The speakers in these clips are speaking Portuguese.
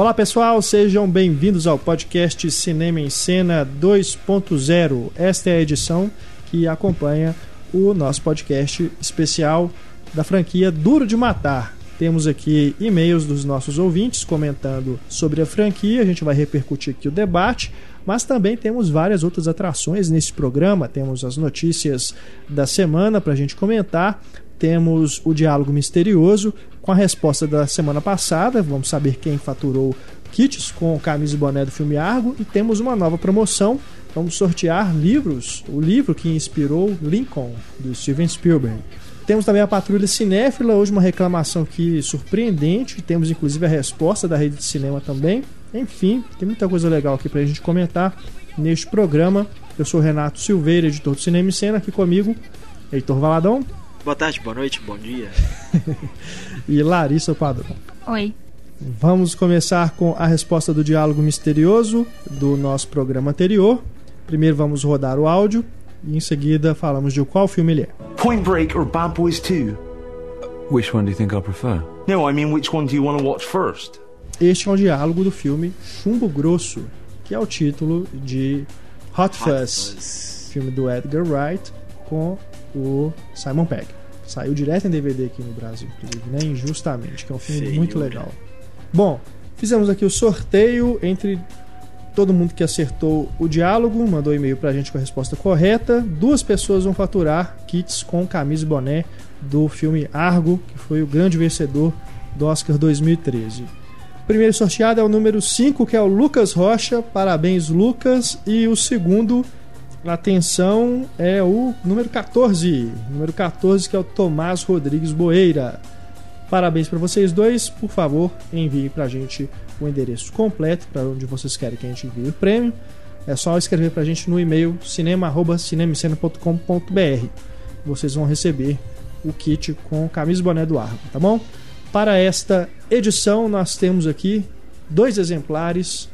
Olá pessoal, sejam bem-vindos ao podcast Cinema em Cena 2.0. Esta é a edição que acompanha o nosso podcast especial da franquia Duro de Matar. Temos aqui e-mails dos nossos ouvintes comentando sobre a franquia, a gente vai repercutir aqui o debate, mas também temos várias outras atrações nesse programa. Temos as notícias da semana para a gente comentar, temos o diálogo misterioso com a resposta da semana passada, vamos saber quem faturou kits com camisa e boné do filme Argo e temos uma nova promoção. Vamos sortear livros, o livro que inspirou Lincoln, do Steven Spielberg. Temos também a Patrulha Cinéfila, hoje uma reclamação que surpreendente, temos inclusive a resposta da rede de cinema também. Enfim, tem muita coisa legal aqui pra gente comentar neste programa. Eu sou Renato Silveira, editor do Cinema e Cena, aqui comigo, Heitor Valadão. Boa tarde, boa noite, bom dia. e Larissa Padrão. Oi. Vamos começar com a resposta do diálogo misterioso do nosso programa anterior. Primeiro vamos rodar o áudio e em seguida falamos de qual filme ele é. Point Break or Bad Boys 2? Which one do you think I prefer? No, I mean which one do you want to watch first? Este é um diálogo do filme Chumbo Grosso, que é o título de Hot Fuzz, Fuzz. filme do Edgar Wright com o Simon Pegg. Saiu direto em DVD aqui no Brasil, inclusive, né? Injustamente, que é um filme Feio, muito legal. Bom, fizemos aqui o sorteio entre todo mundo que acertou o diálogo, mandou e-mail pra gente com a resposta correta. Duas pessoas vão faturar kits com camisa e boné do filme Argo, que foi o grande vencedor do Oscar 2013. O primeiro sorteado é o número 5, que é o Lucas Rocha. Parabéns, Lucas. E o segundo Atenção, é o número 14. Número 14, que é o Tomás Rodrigues Boeira. Parabéns para vocês dois. Por favor, envie para a gente o endereço completo para onde vocês querem que a gente envie o prêmio. É só escrever para a gente no e-mail cinema.cinemicena.com.br. Vocês vão receber o kit com camisa e boné do Argo, tá bom? Para esta edição, nós temos aqui dois exemplares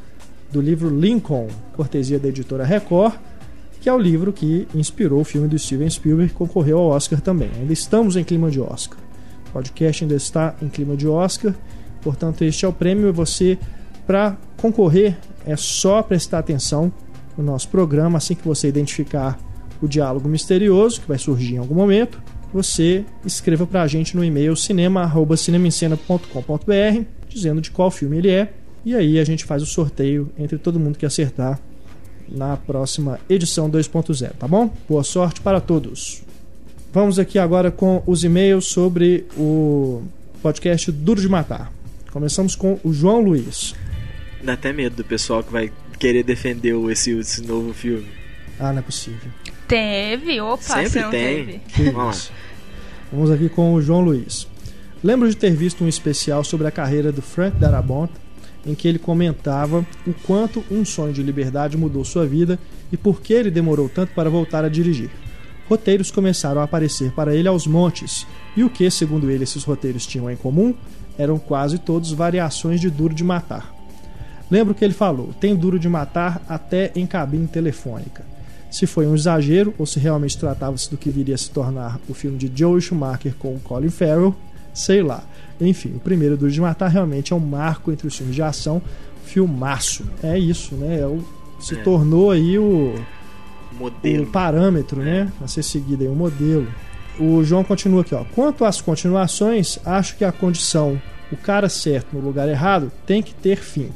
do livro Lincoln, cortesia da editora Record que é o livro que inspirou o filme do Steven Spielberg, que concorreu ao Oscar também. Ainda estamos em clima de Oscar. O podcast ainda está em clima de Oscar, portanto, este é o prêmio. E você, para concorrer, é só prestar atenção no nosso programa assim que você identificar o diálogo misterioso, que vai surgir em algum momento. Você escreva para a gente no e-mail cinema.cinemascena.com.br dizendo de qual filme ele é. E aí a gente faz o sorteio entre todo mundo que acertar na próxima edição 2.0, tá bom? Boa sorte para todos. Vamos aqui agora com os e-mails sobre o podcast Duro de Matar. Começamos com o João Luiz. Dá até medo do pessoal que vai querer defender esse, esse novo filme. Ah, não é possível. Teve, opa, sempre tem. Teve. Vamos lá. Vamos aqui com o João Luiz. Lembro de ter visto um especial sobre a carreira do Frank Darabont em que ele comentava o quanto um sonho de liberdade mudou sua vida e por que ele demorou tanto para voltar a dirigir. Roteiros começaram a aparecer para ele aos montes, e o que, segundo ele, esses roteiros tinham em comum eram quase todos variações de Duro de Matar. Lembro que ele falou: tem Duro de Matar até em cabine telefônica. Se foi um exagero ou se realmente tratava-se do que viria a se tornar o filme de Joe Schumacher com Colin Farrell, sei lá. Enfim, o primeiro Duro de Matar realmente é um marco entre os filmes de ação, filmaço. É isso, né? É o, se é. tornou aí o, modelo. o parâmetro, né? é. né? A ser seguido aí, o modelo. O João continua aqui, ó. Quanto às continuações, acho que a condição o cara certo no lugar errado tem que ter fim.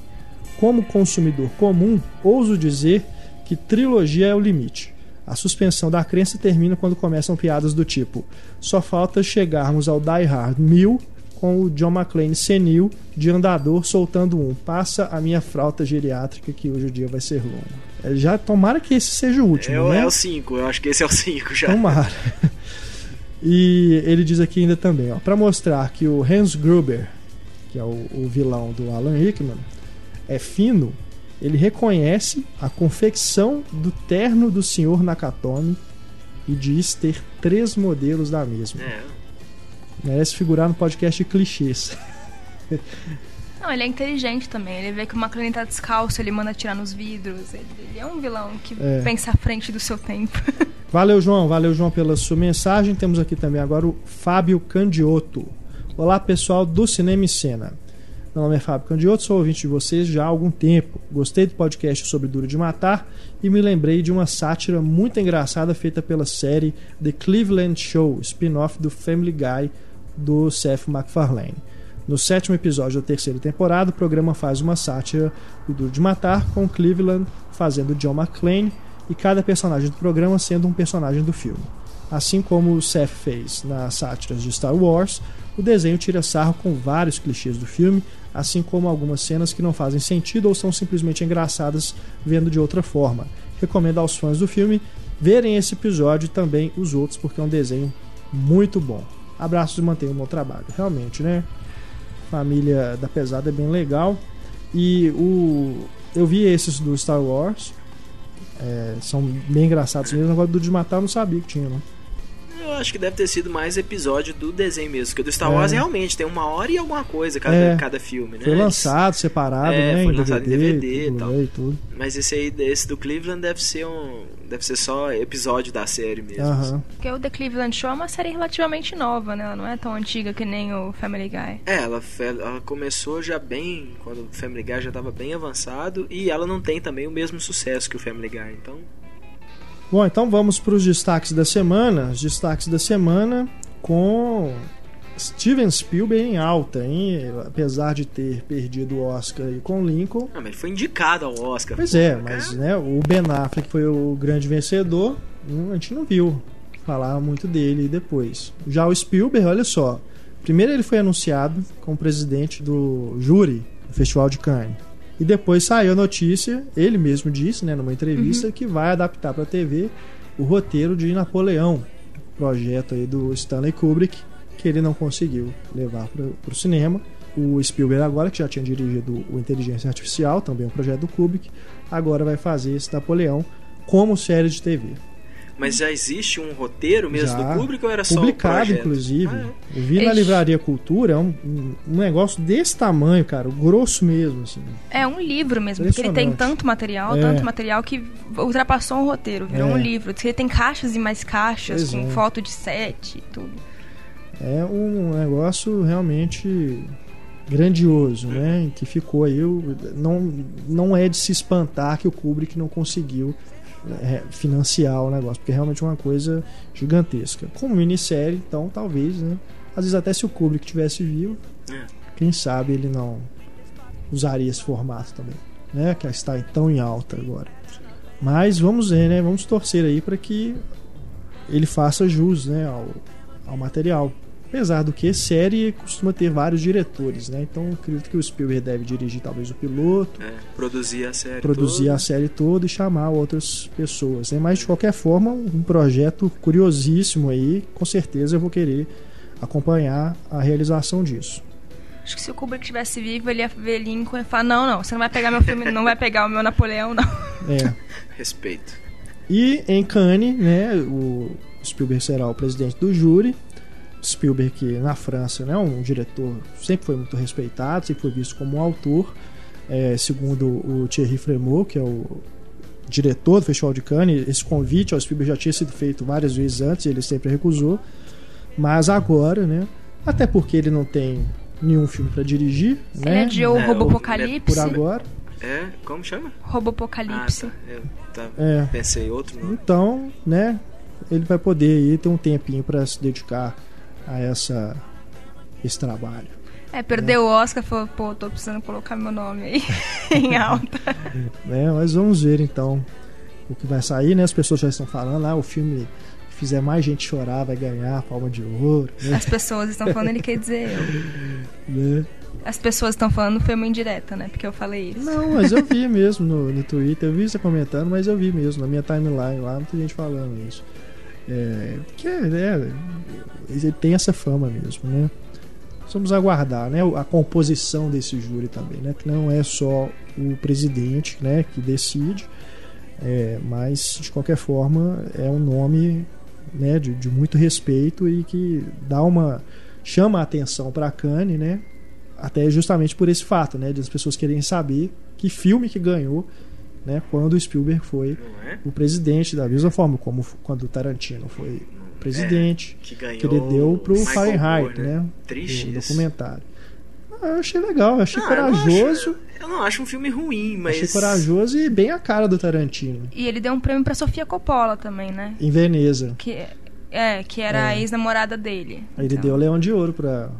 Como consumidor comum, ouso dizer que trilogia é o limite. A suspensão da crença termina quando começam piadas do tipo: só falta chegarmos ao Die Hard 1000 com o John McClane senil de andador soltando um. Passa a minha fralda geriátrica que hoje o dia vai ser longo. É, já tomara que esse seja o último, é, né? É o 5, eu acho que esse é o 5 já. Tomara. E ele diz aqui ainda também, ó, para mostrar que o Hans Gruber, que é o, o vilão do Alan Rickman, é fino, ele reconhece a confecção do terno do Sr. Nakatomi e diz ter três modelos da mesma. É. Merece figurar no podcast clichês. Não, ele é inteligente também. Ele vê que o McLaren tá descalço, ele manda tirar nos vidros. Ele, ele é um vilão que é. pensa à frente do seu tempo. Valeu, João. Valeu, João, pela sua mensagem. Temos aqui também agora o Fábio Candioto. Olá, pessoal do Cinema e Cena. Meu nome é Fábio Candioto, sou ouvinte de vocês já há algum tempo. Gostei do podcast sobre Duro de Matar e me lembrei de uma sátira muito engraçada feita pela série The Cleveland Show, spin-off do Family Guy do Seth MacFarlane. No sétimo episódio da terceira temporada, o programa faz uma sátira do Duro de Matar, com Cleveland fazendo John McClane e cada personagem do programa sendo um personagem do filme. Assim como o Seth fez nas sátiras de Star Wars, o desenho tira sarro com vários clichês do filme, assim como algumas cenas que não fazem sentido ou são simplesmente engraçadas vendo de outra forma. Recomendo aos fãs do filme verem esse episódio e também os outros, porque é um desenho muito bom. Abraços e mantenham o bom trabalho. Realmente, né? Família da Pesada é bem legal. E o eu vi esses do Star Wars. É, são bem engraçados mesmo. Agora do de matar eu não sabia que tinha, né? Eu acho que deve ter sido mais episódio do desenho mesmo. Porque do Star Wars É. realmente tem uma hora e alguma coisa cada, É. cada filme, né? Foi lançado separado, É, né? foi em lançado em DVD e tal. Blu-ray tudo. Mas esse aí, esse do Cleveland deve ser um. Deve ser só episódio da série mesmo. Aham. Porque o The Cleveland Show é uma série relativamente nova, né? Ela não é tão antiga que nem o Family Guy. É, ela, ela começou já bem, quando o Family Guy já estava bem avançado, e ela não tem também o mesmo sucesso que o Family Guy, então... Bom, então vamos para os destaques da semana. Os destaques da semana com Steven Spielberg em alta, hein? Apesar de ter perdido o Oscar com Lincoln. Ah, mas ele foi indicado ao Oscar. Pois é, mas né, o Ben Affleck foi o grande vencedor. hum, A gente não viu falar muito dele depois. Já o Spielberg, olha só. Primeiro ele foi anunciado como presidente do júri do Festival de Cannes. E depois saiu a notícia, ele mesmo disse, né, numa entrevista, que vai adaptar para a TV o roteiro de Napoleão, projeto aí do Stanley Kubrick, que ele não conseguiu levar para o cinema. O Spielberg agora, que já tinha dirigido o Inteligência Artificial, também um projeto do Kubrick, agora vai fazer esse Napoleão como série de TV. Mas já existe um roteiro mesmo Já. do Kubrick ou era só o Publicado, inclusive. Ah, Eu vi na. Livraria Cultura, é um, um- um negócio desse tamanho, cara, grosso mesmo, assim. É um livro mesmo, porque ele tem tanto material, É. tanto material que ultrapassou um roteiro, virou É. um livro. Ele tem caixas e mais caixas, Pois com é. foto de set e tudo. É um negócio realmente grandioso, né? Que ficou aí. o- Não, não é de se espantar que o Kubrick não conseguiu é, financiar o negócio, porque é realmente uma coisa gigantesca. Como minissérie, então talvez, né? Às vezes até se o Kubrick tivesse vivo, É. quem sabe ele não usaria esse formato também, né? Que está tão em alta agora. Mas vamos ver, né? Vamos torcer aí para que ele faça jus, né, ao, ao material. Apesar do que série costuma ter vários diretores, né? Então eu acredito que o Spielberg deve dirigir talvez o piloto, É, produzir a série produzir toda. a série toda e chamar outras pessoas, né? Mas de qualquer forma, um projeto curiosíssimo aí, com certeza eu vou querer acompanhar a realização disso. Acho que se o Kubrick estivesse vivo, ele ia ver Lincoln e falar: Não, não, você não vai pegar meu filme, não vai pegar o meu Napoleão, não. É. Respeito. E em Cannes, né, o Spielberg será o presidente do júri. Spielberg, que na França né, um diretor, sempre foi muito respeitado, sempre foi visto como um autor. É, segundo o Thierry Fremont, que é o diretor do Festival de Cannes, esse convite ao Spielberg já tinha sido feito várias vezes antes, ele sempre recusou. Mas agora, né, até porque ele não tem nenhum filme para dirigir, Ele né, adiou É, o Robo o- Apocalipse. por agora. É, como chama? Robo Ah, Apocalipse. tá. Eu tá, É, pensei outro nome. Então, né, ele vai poder aí ter um tempinho para se dedicar a essa esse trabalho. É, perdeu o Oscar, falou, pô, tô precisando colocar meu nome aí em alta. Né? Mas vamos ver então o que vai sair, né? As pessoas já estão falando, ah, o filme que fizer mais gente chorar vai ganhar palma de ouro, né? As pessoas estão falando, ele quer dizer eu. Né? As pessoas estão falando, foi uma indireta, né? Porque eu falei isso. Não, mas eu vi mesmo no, no Twitter, eu vi você comentando, mas eu vi mesmo na minha timeline lá, muita gente falando isso. É, porque né, ele tem essa fama mesmo, né? Vamos aguardar, né? A composição desse júri também, né? Que não é só o presidente, né? Que decide, é, mas de qualquer forma é um nome, né? De, de muito respeito e que dá uma chama a atenção para a Cannes, né? Até justamente por esse fato, né? De as pessoas querem saber que filme que ganhou, né? Quando o Spielberg foi Não é? o presidente, da mesma forma como quando o Tarantino foi presidente, Que ganhou. que ele deu pro Michael Fahrenheit, Moore, né? Triste isso. documentário. eu achei legal, eu achei Ah, eu não corajoso. acho- Eu não acho um filme ruim, mas. Achei corajoso e bem a cara do Tarantino. E ele deu um prêmio pra Sofia Coppola também, né? Em Veneza. Que, é, que era a É. ex-namorada dele. Ele Então, deu o Leão de Ouro pra,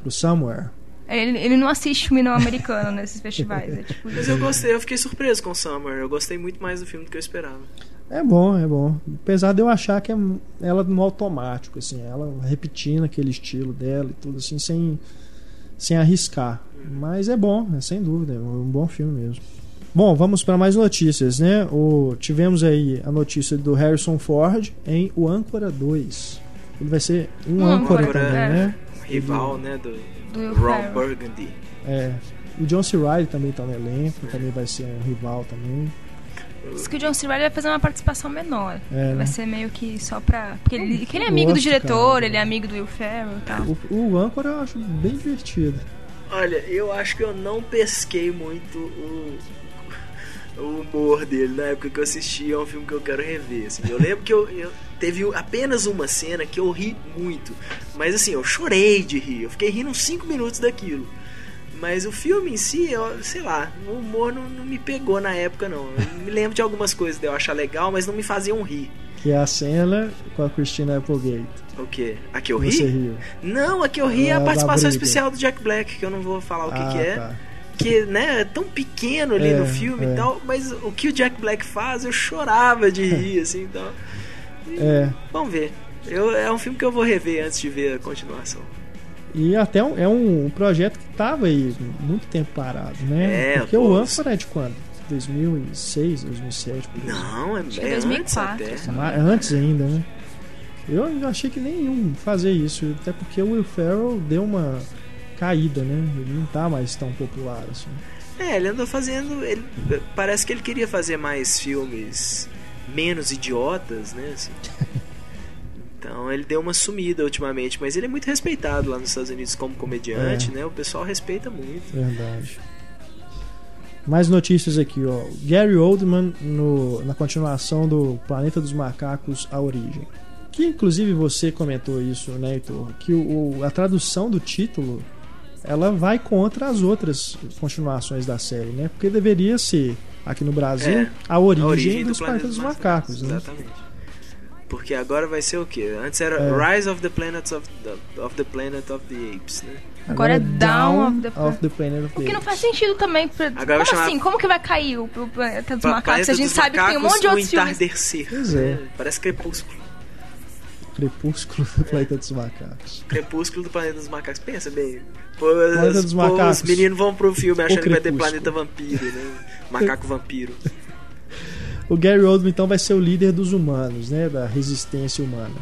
pro Somewhere. Ele, ele não assiste filme não americano nesses festivais. É tipo Mas eu gostei, eu fiquei surpreso com Summer. Eu gostei muito mais do filme do que eu esperava. É bom, é bom. Apesar de eu achar que é ela no automático, assim, ela repetindo aquele estilo dela e tudo assim, sem, sem arriscar. Mas é bom, é sem dúvida, é um bom filme mesmo. Bom, vamos para mais notícias, né? O, tivemos aí a notícia do Harrison Ford em O Âncora 2. Ele vai ser um, Um âncora, âncora, também, é. né? Rival, né, do, do Will Ron Ferrell. Burgundy. É. O John C. Reilly também tá no elenco, também vai ser um rival também. Diz que o John C. Reilly vai fazer uma participação menor. É, né? Vai ser meio que só pra... Porque ele, ele é amigo do gosto, diretor, cara. ele é amigo do Will Ferrell e tal. O, o âncora eu acho bem divertido. Olha, eu acho que eu não pesquei muito o, o humor dele na época que eu assisti. É um filme que eu quero rever. assim. Eu lembro que eu, eu- teve apenas uma cena que eu ri muito. Mas assim, eu chorei de rir. Eu fiquei rindo uns 5 minutos daquilo. Mas o filme em si, eu, sei lá, o humor não, não me pegou na época, não. Eu me lembro de algumas coisas de eu achar legal, mas não me faziam rir. Que é a cena com a Christina Applegate. O quê? A que eu Você ri? riu. Não, a que eu ri é Ah, a da participação especial do Jack Black, que eu não vou falar o que, ah, que é. Tá. que né, é tão pequeno ali É, no filme é. e tal, mas o que o Jack Black faz, eu chorava de rir, assim, então. É. Vamos ver. Eu, é um filme que eu vou rever antes de ver a continuação. E até um- é um projeto que tava aí muito tempo parado, né? É, Porque pô, o âncora é de quando? 2006, 2007? por. Não, é, é 2004, antes Antes ainda, né? Eu achei que nenhum fazer isso, até porque o Will Ferrell deu uma caída, né? Ele não tá mais tão popular assim. É, ele andou fazendo. Ele, parece que ele queria fazer mais filmes menos idiotas, né? assim. Então ele deu uma sumida ultimamente, mas ele é muito respeitado lá nos Estados Unidos como comediante, É. né? O pessoal respeita muito. Verdade. Mais notícias aqui, ó. Gary Oldman no, na continuação do Planeta dos Macacos A Origem. Que inclusive você comentou isso, né, Heitor? Que o, a tradução do título ela vai contra as outras continuações da série, né? Porque deveria ser, aqui no Brasil, É, a origem, A origem dos do Planetas dos Macacos, né? Exatamente. Porque agora vai ser o quê? Antes era É. Rise of the Planets of the, of the Planet of the Apes, né? Agora é Dawn of the- Planet of the O que não faz sentido também. Pra... Agora Como assim? Como que vai cair o, o planeta dos macacos? Planeta A gente sabe que tem um monte de outros filmes. entardecer. Pois é. Parece Crepúsculo. Crepúsculo do Planeta dos Macacos. Crepúsculo do Planeta dos Macacos. Pensa bem. Pô, Planeta os- dos pô, Macacos. Os meninos vão pro filme achando que vai ter planeta vampiro, né? Macaco vampiro. O Gary Oldman então vai ser o líder dos humanos, né? Da resistência humana.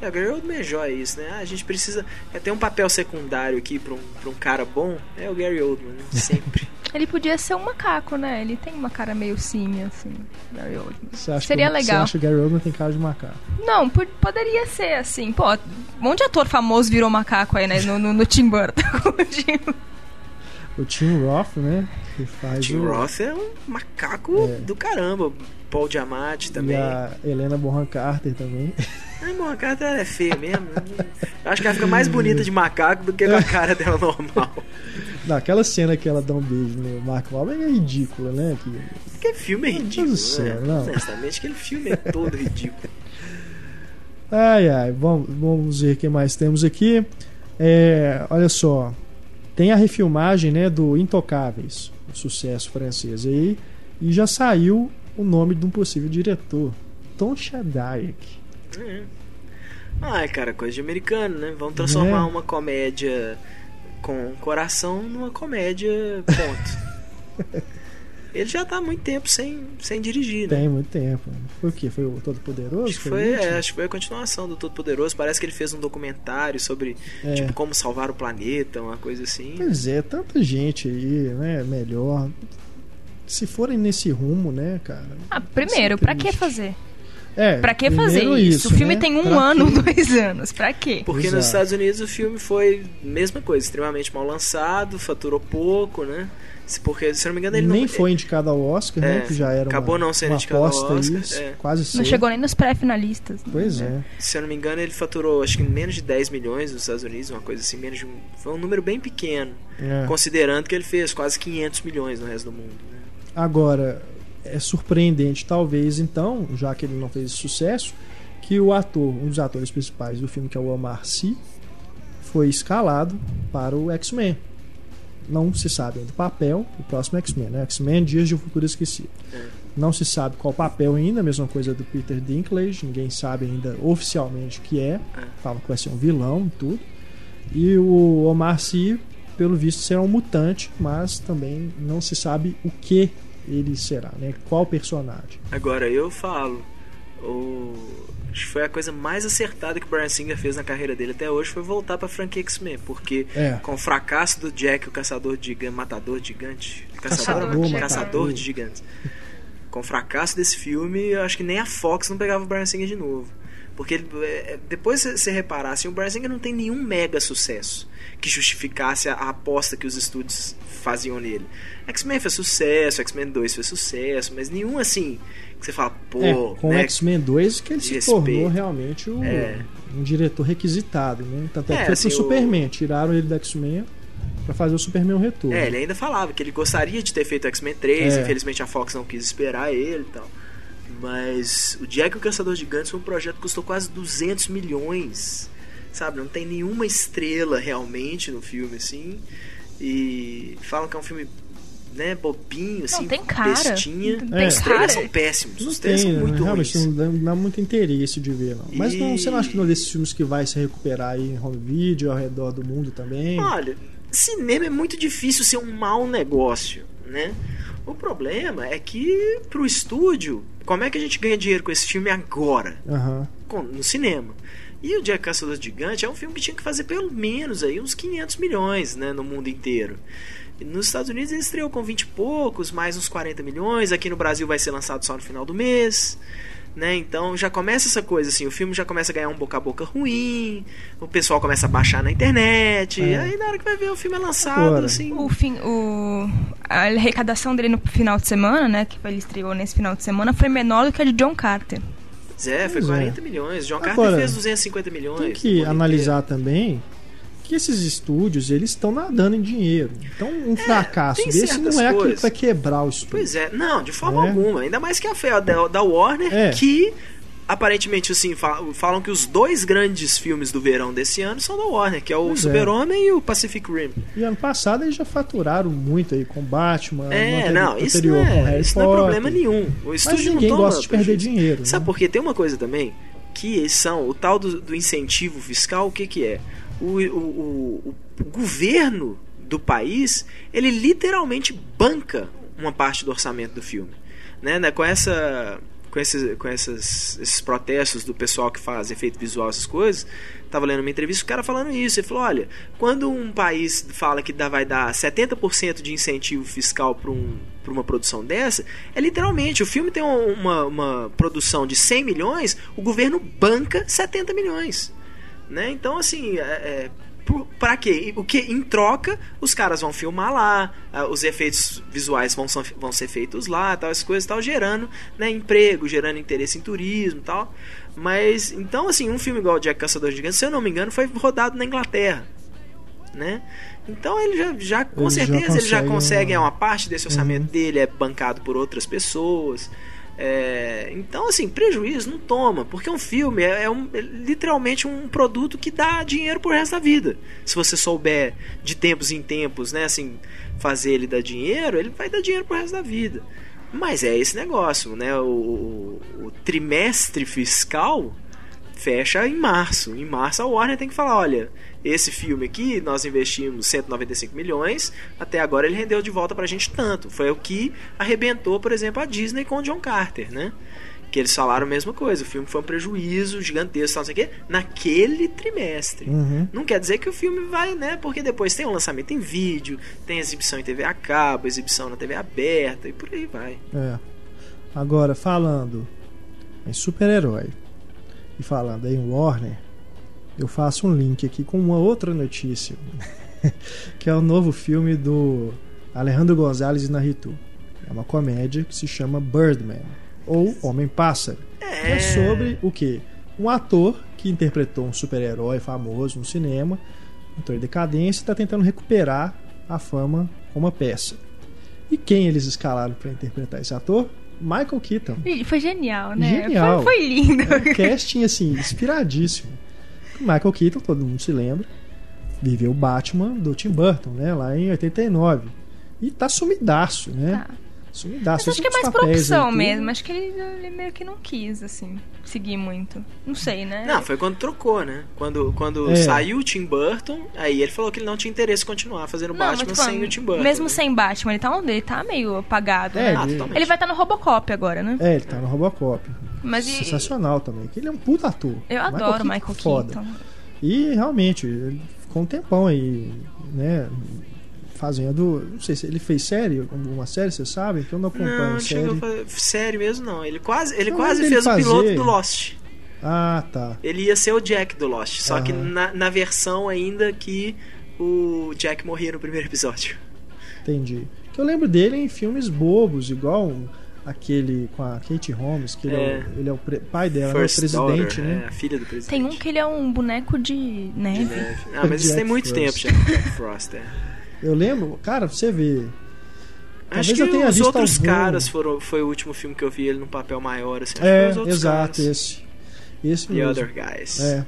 É, o Gary Oldman é joia isso, né? Ah, a gente precisa é, ter um papel secundário aqui pra um, pra um cara bom. É o Gary Oldman, né? Sempre. Ele podia ser um macaco, né? Ele tem uma cara meio símia, assim. Gary Oldman. Seria que, legal. Você acha que o Gary Oldman tem cara de macaco? Não, po- poderia ser assim. Pô, um monte de ator famoso virou macaco aí, né? No, no, no Tim Burton. O Tim Roth, né? Tim o... Roth é um macaco É. do caramba. Paul Giamatti E também. a Helena Bonham Carter também. A cara dela é feia mesmo. Acho que ela fica mais bonita de macaco do que com a cara dela normal. Não, aquela cena que ela dá um beijo no Mark Wahlberg é ridícula, né? Que... Aquele filme é ridículo, do céu, né? não. Honestamente, aquele filme é todo ridículo. Ai, ai, vamos, vamos ver o que mais temos aqui. É, olha só, tem a refilmagem né, do Intocáveis, sucesso francês aí, e já saiu o nome de um possível diretor, Tom Shadyac. É. Ai, cara, coisa de americano, né? Vamos transformar É. uma comédia com coração numa comédia ponto. Ele já tá há muito tempo sem, sem dirigir, né? Tem muito tempo. Foi o quê? Foi o Todo Poderoso? Acho que, foi, último? é, acho que foi a continuação do Todo Poderoso. Parece que ele fez um documentário sobre É. tipo, como salvar o planeta, uma coisa assim. Pois é, tanta gente aí, né? Melhor. Se forem nesse rumo, né, cara? Ah, primeiro, pra que fazer? É, Pra que fazer primeiro isso? O filme né? tem um Pra ano, quê? dois anos. Pra quê? Porque Exato. nos Estados Unidos o filme foi mesma coisa, extremamente mal lançado, faturou pouco, né? Porque, se eu não me engano, ele nem não, foi indicado ao Oscar, né? É, Que já era acabou uma, não sendo uma indicado ao aposta Oscar, isso, é. quase. Não chegou nem nos pré-finalistas. né? Pois é. Se eu não me engano, ele faturou acho que menos de 10 milhões nos Estados Unidos, uma coisa assim, menos de um, foi um número bem pequeno, É. considerando que ele fez quase 500 milhões no resto do mundo. Né? Agora, é surpreendente, talvez, então, já que ele não fez sucesso, que o ator, um dos atores principais do filme, que é o Omar Sy, foi escalado para o X-Men. Não se sabe ainda o papel do próximo X-Men, né? X-Men Dias de um Futuro Esquecido. É. Não se sabe qual papel ainda, a mesma coisa do Peter Dinklage, ninguém sabe ainda oficialmente o que é. É. Falam que vai ser um vilão e tudo. E o Omar Sy, pelo visto, será um mutante, mas também não se sabe o que ele será, né? Qual personagem. Agora, eu falo, o... acho que foi a coisa mais acertada que o Brian Singer fez na carreira dele até hoje foi voltar pra franquia X-Men, porque É. com o fracasso do Jack, o caçador de gigantes, matador de gigante, Caçador, caçador, matador. caçador de gigantes. Com o fracasso desse filme, eu acho que nem a Fox não pegava o Brian Singer de novo. Porque ele, é, depois se você reparar, assim, o Brian Singer não tem nenhum mega sucesso que justificasse a, a aposta que os estúdios faziam nele. X-Men fez sucesso, X-Men 2 fez sucesso, mas nenhum assim que você fala, pô, é, com o né? X-Men 2 que ele se Respeito. tornou realmente o- É. um diretor requisitado, né? Tanto é que É, foi assim, pro o- Superman, tiraram ele do X-Men pra fazer o Superman Retorno. É, ele ainda falava que ele gostaria de ter feito X-Men 3, É. infelizmente a Fox não quis esperar ele e tal. Mas o Jack e o Caçador de Gigantes foi um projeto que custou quase 200 milhões. Sabe, não tem nenhuma estrela realmente no filme, assim. E falam que é um filme, né, bobinho, assim, Não, tem cara. bestinha. Tem É. Os trailers são péssimos, Não os trailers tem, são muito né? realmente ruins. não dá, não dá muito interesse de ver, não. Mas não, E- você não acha que não é desses filmes que vai se recuperar aí em home video, ao redor do mundo também? Olha, cinema é muito difícil ser um mau negócio, né? O problema é que pro estúdio, como é que a gente ganha dinheiro com esse filme agora? Aham. Com- no cinema. E o Jack Caçador Gigante é um filme que tinha que fazer pelo menos aí uns 500 milhões, né, no mundo inteiro. Nos Estados Unidos ele estreou com 20 e poucos, mais uns 40 milhões. Aqui no Brasil vai ser lançado só no final do mês. Né? Então já começa essa coisa assim, o filme já começa a ganhar um boca a boca ruim, o pessoal começa a baixar na internet, É. aí na hora que vai ver o filme é lançado, Agora. assim. O fim, o, a arrecadação dele no final de semana, né? Que ele estreou nesse final de semana, foi menor do que a de John Carter. É, foi Pois é. 40 milhões. John Carter Agora, fez 250 milhões. Tem que analisar também que esses estúdios, eles estão nadando em dinheiro. Então, um fracasso tem desse não é aquilo que vai quebrar o estúdio. Pois é, não, de forma É. alguma. Ainda mais que a fé da, da Warner, É. que aparentemente, assim, fa- falam que os dois grandes filmes do verão desse ano são da Warner, que é o Pois é. Super-Homem e o Pacific Rim. E ano passado eles já faturaram muito aí com Batman, É, não, isso anterior não com é, Harry isso não é problema nenhum. O Mas estúdio ninguém não toma gosta de perder dinheiro. Sabe né? por quê? Tem uma coisa também, que são o tal do, do incentivo fiscal, o que que é? O, o, o- o governo do país, ele literalmente banca uma parte do orçamento do filme. Né? né? Com essa... Com, esses, com essas, esses protestos do pessoal que faz efeito visual, essas coisas, tava lendo uma entrevista, o cara falando isso. Ele falou: olha, quando um país fala que dá, vai dar 70% de incentivo fiscal para um, pra uma produção dessa, é literalmente: o filme tem um- uma, uma produção de 100 milhões, o governo banca 70 milhões. Né? Então, assim, é, é, pra quê? O que? Em troca, os caras vão filmar lá, ah, os efeitos visuais vão, são- vão ser feitos lá, tal, as coisas tal, gerando né, emprego, gerando interesse em turismo tal. Mas, então, assim, um filme igual o Jack Caçador de Gigantes, se eu não me engano, foi rodado na Inglaterra. Né? Então ele já, já com Eles já certeza ele já consegue, é uma parte desse orçamento dele é bancado por outras pessoas. É, então, assim, prejuízo não toma, porque um filme é, é um- é literalmente um produto que dá dinheiro pro resto da vida. Se você souber de tempos em tempos, né, assim, fazer ele dar dinheiro, ele vai dar dinheiro pro resto da vida. Mas é esse negócio, né? O, o- o trimestre fiscal fecha em março. Em março a Warner tem que falar, olha, esse filme aqui nós investimos 195 milhões, até agora ele rendeu de volta pra gente tanto. Foi o que arrebentou, por exemplo, a Disney com o John Carter, né? Que eles falaram a mesma coisa, o filme foi um prejuízo gigantesco, não sei o quê, naquele trimestre. Uhum. Não quer dizer que o filme vai, né? Porque depois tem o lançamento em vídeo, tem exibição em TV a cabo, exibição na TV aberta e por aí vai. É. Agora, falando em super-herói e falando em Warner, eu faço um link aqui com uma outra notícia, que é o novo filme do Alejandro Gonzalez Inarritu. É uma comédia que se chama Birdman, ou Homem-Pássaro. É. É sobre o quê? Um ator que interpretou um super-herói famoso no cinema, entrou em decadência e está tentando recuperar a fama com uma peça. E quem eles escalaram para interpretar esse ator? Michael Keaton. Foi genial, né? Genial. Foi, foi lindo. É um casting assim, inspiradíssimo. Michael Keaton, todo mundo se lembra, viveu o Batman do Tim Burton, né? Lá em 89. E tá sumidaço, né? Tá. Sumidaço. Mas acho que é mais por aí, opção mesmo. Acho que ele, ele meio que não quis, assim, seguir muito. Não sei, né? Não, foi quando trocou, né? Quando, quando É. saiu o Tim Burton, aí ele falou que ele não tinha interesse em continuar fazendo Não, mas Batman tô sem falando, o Tim Burton. Mesmo né? sem Batman, ele tá onde? Ele tá meio apagado. É, né? Ah, ele- vai estar no Robocop agora, né? É, ele tá no Robocop. Mas e- Sensacional também. Que ele é um puta ator. Eu adoro Michael foda. Keaton. E realmente, ele ficou um tempão aí, né? Fazendo. Não sei se ele fez série, alguma série, você sabe? Que eu não acompanho Não, não série. fazer. Sério mesmo, não. Ele quase, ele Eu quase fez o piloto do Lost. Ah, tá. Ele ia ser o Jack do Lost. Só que Aham. na, na versão ainda que o Jack morria no primeiro episódio. Entendi. Que eu lembro dele em filmes bobos, igual um- aquele com a Kate Holmes, que ele é, É. o, ele é o pai dela, né, o presidente, Daughter, né? é, a filha do presidente. Tem um que ele é um boneco de neve. Neve. Ah, mas isso Jack tem muito Frost. tempo já. Jack Frost, é. Eu lembro, cara, pra você ver. Talvez Acho que eu tenha os visto outros algum. caras foram, foi o último filme que eu vi ele num papel maior, assim. Acho que É, foi os outros exato, caras. esse. Esse The mesmo. Other Guys. É.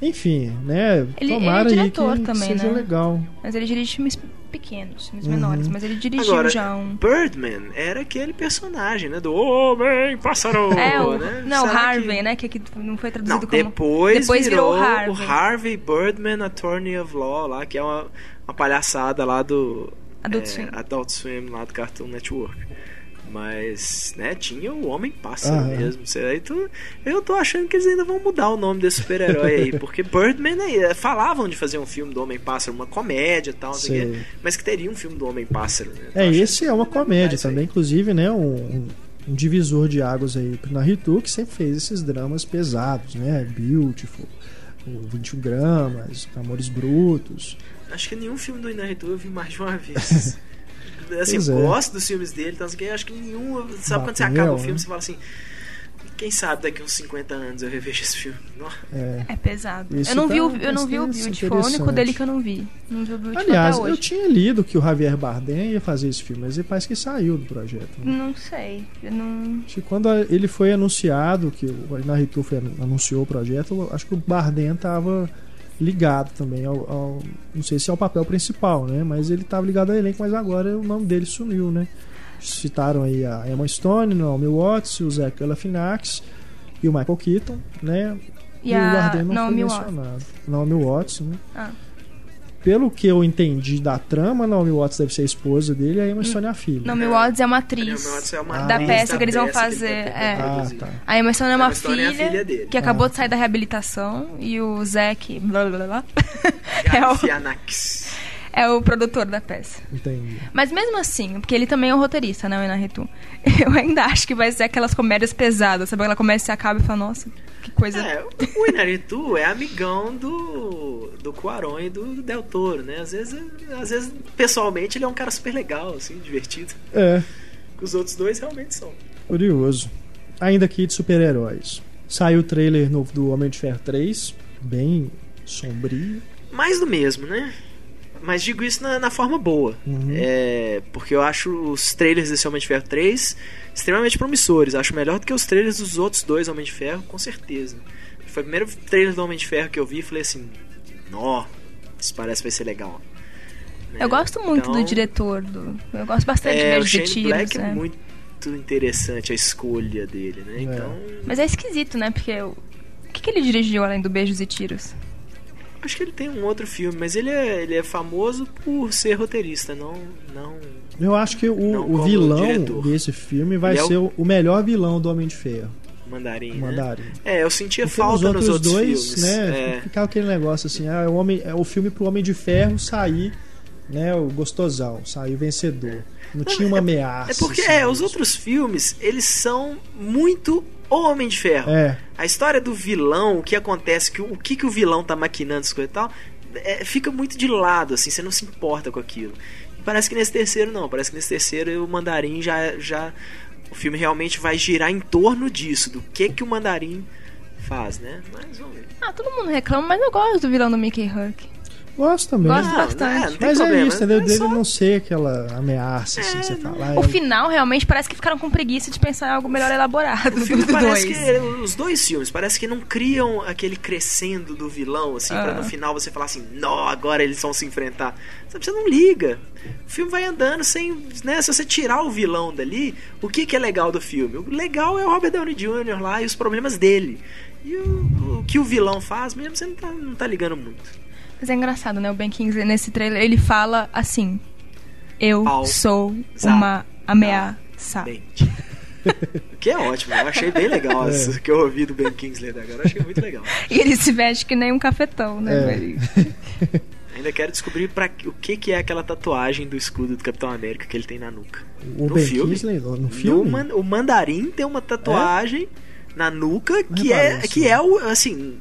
Enfim, né? Ele- tomara ele é aí que diretor também, seja né? legal. Mas ele dirige filmes pequenos, filmes Uhum. menores. Mas ele dirigiu Agora, já um. Birdman era aquele personagem, né? Do Homem Pássaro. É, o, né? não, o Será Harvey, que... né? Que aqui não foi Não, traduzido como. depois, Depois virou virou, Harvey. o Harvey Birdman Attorney of Law lá, que é uma, uma palhaçada lá do Adult é, Swim. Adult Swim lá do Cartoon Network. Mas, né, tinha o Homem Pássaro Aham. mesmo. Aí tu- eu tô achando que eles ainda vão mudar o nome desse super-herói aí, porque Birdman aí, é, falavam de fazer um filme do Homem Pássaro, uma comédia e tal, mas que teria um filme do Homem Pássaro, né? É, esse é uma comédia também, inclusive, né? Um, um- um divisor de águas aí pro Naruto, que sempre fez esses dramas pesados, né? Beautiful, o 21 gramas, Amores Brutos. Acho que nenhum filme do Inarritu eu vi mais de uma vez. assim, Pois é. gosto dos filmes dele, então, assim, acho que nenhum. Sabe quando você Bateu, acaba o né? filme, você fala assim. Quem sabe daqui uns 50 anos eu revejo esse filme. Nossa. É. É pesado. Isso eu não tá vi o, eu não vi o foi o único dele que eu não vi. Não vi o Beauty Aliás, até eu tinha lido que o Javier Bardem ia fazer esse filme, mas ele parece que saiu do projeto. né? Não sei. Eu não. Acho que quando ele foi anunciado, que o foi, anunciou o projeto, eu acho que o Bardem estava ligado também ao, ao- Não sei se é o papel principal, né? Mas ele estava ligado ao elenco, mas agora o nome dele sumiu, né? Citaram aí a Emma Stone, o Naomi Watts, o Zach Galifianakis e o Michael Keaton, né? E o a Bardem não Naomi foi Watts. mencionado. Naomi Watts, né? Ah. Pelo que eu entendi da trama, Naomi Watts deve ser a esposa dele e a Emma Stone é a filha. Naomi Watts é uma atriz. É uma Da atriz peça que eles vão fazer, é. Ah, tá. A Emma Stone é uma é filha, filha dele. que acabou Ah. de sair da reabilitação e o Zac blá, blá, blá, blá, é, o, Galifianakis. É o produtor da peça. Entendi. Mas mesmo assim, porque ele também é um roteirista, né, o Inarritu? Eu ainda acho que vai ser aquelas comédias pesadas, sabe? Ela começa e se acaba e fala, nossa, que coisa. É, o Inaritu é amigão do, do Cuarón e do Del Toro, né? Às vezes, às vezes, pessoalmente, ele é um cara super legal, assim, divertido. É, Os outros dois realmente são. curioso. Ainda aqui de super-heróis. Saiu o trailer novo do Homem de Ferro 3, bem sombrio. Mais do mesmo, né? Mas digo isso na, na forma boa. Uhum. É, porque eu acho os trailers desse Homem de Ferro 3 extremamente promissores. Acho melhor do que os trailers dos outros dois Homem de Ferro, com certeza. Foi o primeiro trailer do Homem de Ferro que eu vi e falei assim: Nó, isso parece que vai ser legal. Né? Eu gosto muito Então, do diretor. Do... Eu gosto bastante de É, o ver de Shane tiros. Black é é. muito interessante a escolha dele, né? Então, Mas é esquisito, né? Porque o o que, que ele dirigiu além do Beijos e Tiros? Acho que ele tem um outro filme, mas ele é, ele é famoso por ser roteirista, não. não Eu acho que o, Não o vilão diretor. desse filme vai é ser o, o melhor vilão do Homem de Ferro, mandarim. o né? Mandarim. É, eu sentia Porque falta nos outros, nos outros dois, filmes. né, É. ficava aquele negócio assim, ah, o, homem, é o filme pro Homem de Ferro sair, né, o gostosão, sair vencedor. Não tinha uma ameaça. É porque assim, é, os outros filmes, eles são muito o Homem de Ferro. É, A história do vilão, o que acontece, que, o que, que o vilão tá maquinando, as coisas e tal, é, fica muito de lado, assim, você não se importa com aquilo. parece que nesse terceiro não. Parece que nesse terceiro o Mandarim já, já. O filme realmente vai girar em torno disso, do que que o Mandarim faz, né? Mas vamos ver. Ah, todo mundo reclama, mas eu gosto do vilão do Mickey Huck. Gosto também. Gosto Não, bastante. não, não Mas é problema, isso, entendeu? é Dele só- não ser aquela ameaça, assim, você falar. O final realmente parece que ficaram com preguiça de pensar em algo melhor elaborado O filme do parece dois. que os dois filmes parece que não criam aquele crescendo do vilão assim pra Ah. no final você falar assim, não, agora eles vão se enfrentar. Sabe, Você não liga. O filme vai andando sem, né, se você tirar o vilão dali, o que que é legal do filme? O legal é o Robert Downey Jr. lá e os problemas dele. E o, o que o vilão faz mesmo você não tá, não tá ligando muito. Mas é engraçado, né? O Ben Kingsley nesse trailer ele fala assim: Eu sou uma ameaça. Que é ótimo, eu achei bem legal isso que eu ouvi do Ben Kingsley agora, eu achei muito legal. E ele se veste que nem um cafetão, né? É. Ainda quero descobrir pra, o que, que é aquela tatuagem do escudo do Capitão América que ele tem na nuca. O no Ben filme? Kingsley, no No filme? man- o Mandarim tem uma tatuagem na nuca que é, isso. que é o. Assim.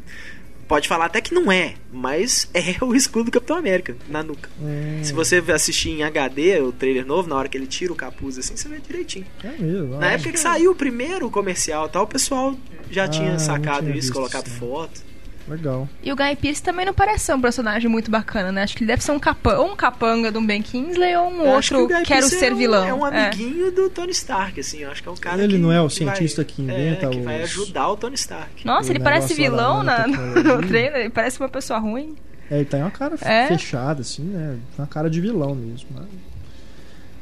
Pode falar até que não é, mas é o escudo do Capitão América na nuca. Hum, Se você assistir em HD o trailer novo, na hora que ele tira o capuz assim, você vê direitinho. É mesmo. Na ah, época que saiu o primeiro comercial e tal, o pessoal já Ah, tinha sacado tinha isso, colocado isso, foto. Legal. E o Guy Pearce também não parece ser um personagem muito bacana, né? Acho que ele deve ser um capanga, ou um capanga de um Ben Kingsley ou um Eu outro que quero Pearce ser é um- vilão. É um amiguinho do Tony Stark, assim. Eu acho que é um cara Ele que, não é o que vai- cientista que inventa é, que vai os- ajudar o Tony Stark. Nossa, O ele parece vilão na, no, trailer. Ele parece uma pessoa ruim. É, ele tem uma cara É? fechada, assim, né? Uma cara de vilão mesmo.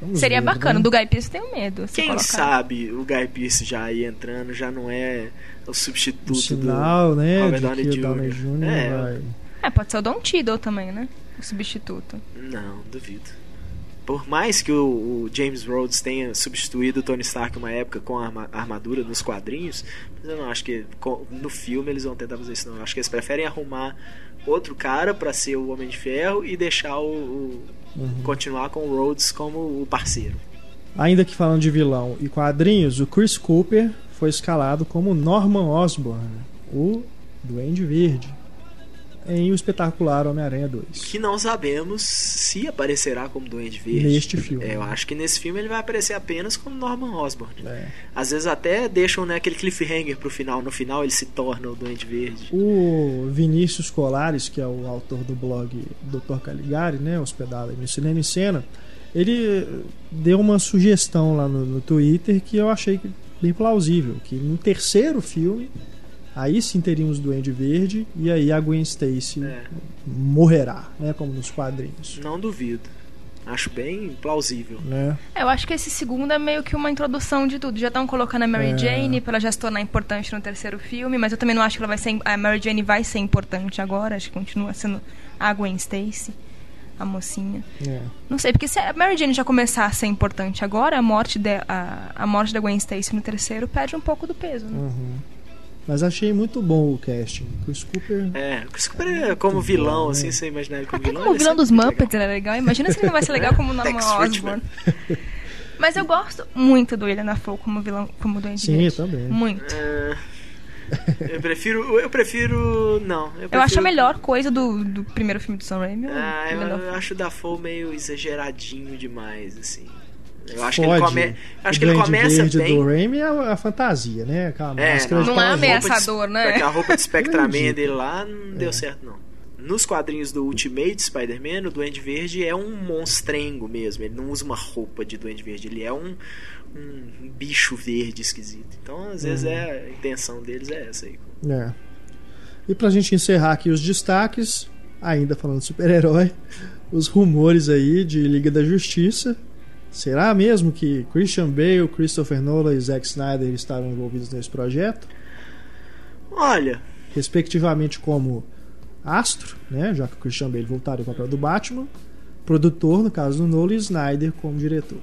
Vamos Seria ver, bacana. né? Do Guy Pearce eu tenho medo. Quem colocar. sabe o Guy Pearce já aí entrando já não é o substituto O sinal, do né? Robert Downey Jr. Downey Jr. É. vai... É, pode ser o Don Tiddle também, né? O substituto. Não, duvido. Por mais que o, o James Rhodes tenha substituído o Tony Stark uma época com a arma- armadura nos quadrinhos, mas eu não acho que no filme eles vão tentar fazer isso não. Eu acho que eles preferem arrumar outro cara pra ser o Homem de Ferro e deixar o, o- Uhum. continuar com o Rhodes como o parceiro. Ainda que falando de vilão e quadrinhos, o Chris Cooper foi escalado como Norman Osborn, o Duende Verde, em O Espetacular Homem-Aranha 2. Que não sabemos se aparecerá como Duende Verde. Neste filme. É, eu acho que nesse filme ele vai aparecer apenas como Norman Osborn. É. Às vezes até deixam né, aquele cliffhanger pro final. No final ele se torna o Duende Verde. O Vinícius Colares, que é o autor do blog Dr. Caligari, né, hospedado no Cinema em Cena, ele deu uma sugestão lá no, no Twitter que eu achei bem plausível, que no terceiro filme aí sim teríamos Duende Verde e aí a Gwen Stacy É. morrerá, né, como nos quadrinhos, Não duvido. Acho bem plausível. né? É, eu acho que esse segundo é meio que uma introdução de tudo. Já estão colocando a Mary É. Jane pra ela já se tornar importante no terceiro filme, mas eu também não acho que ela vai ser. A Mary Jane vai ser importante agora. Acho que continua sendo a Gwen Stacy, a mocinha. É. Não sei, porque se a Mary Jane já começar a ser importante agora, a morte, de, a, a morte da Gwen Stacy no terceiro perde um pouco do peso, né? Uhum. Mas achei muito bom o casting. Chris Cooper É, o Chris Cooper é como vilão, bom, assim, né? você imaginar ele como Até vilão. como o vilão dos Muppets ele é legal. Imagina se ele não vai ser legal como o Norman Tex Osborn. Mas eu gosto muito do William Dafoe como vilão, como Duende Sim, também. Muito. legal. É, eu prefiro. Eu prefiro. Não. Eu, Eu prefiro, acho a melhor coisa do, do primeiro filme do Sam Raimi. Ah, eu, eu acho o Dafoe meio exageradinho demais, assim. Eu acho que Pode. ele, come... acho o que ele começa Verde bem. do Raimi é a, a fantasia, né? Aquela É, máscara de Não é ameaçador, de, né? Aquela roupa de Spectraman Entendi. dele lá não deu certo, não. Nos quadrinhos do Ultimate Spider-Man, o Duende Verde é um monstrengo mesmo. Ele não usa uma roupa de Duende Verde, ele é um, um bicho verde esquisito. Então, às vezes, Uhum. é, a intenção deles é essa aí. É. E pra gente encerrar aqui os destaques, ainda falando de super-herói, os rumores aí de Liga da Justiça. Será mesmo que Christian Bale, Christopher Nolan e Zack Snyder estavam envolvidos nesse projeto? Olha, Respectivamente como astro, né? Já que o Christian Bale voltaria ao papel do Batman, produtor, no caso do Nolan, e Snyder como diretor.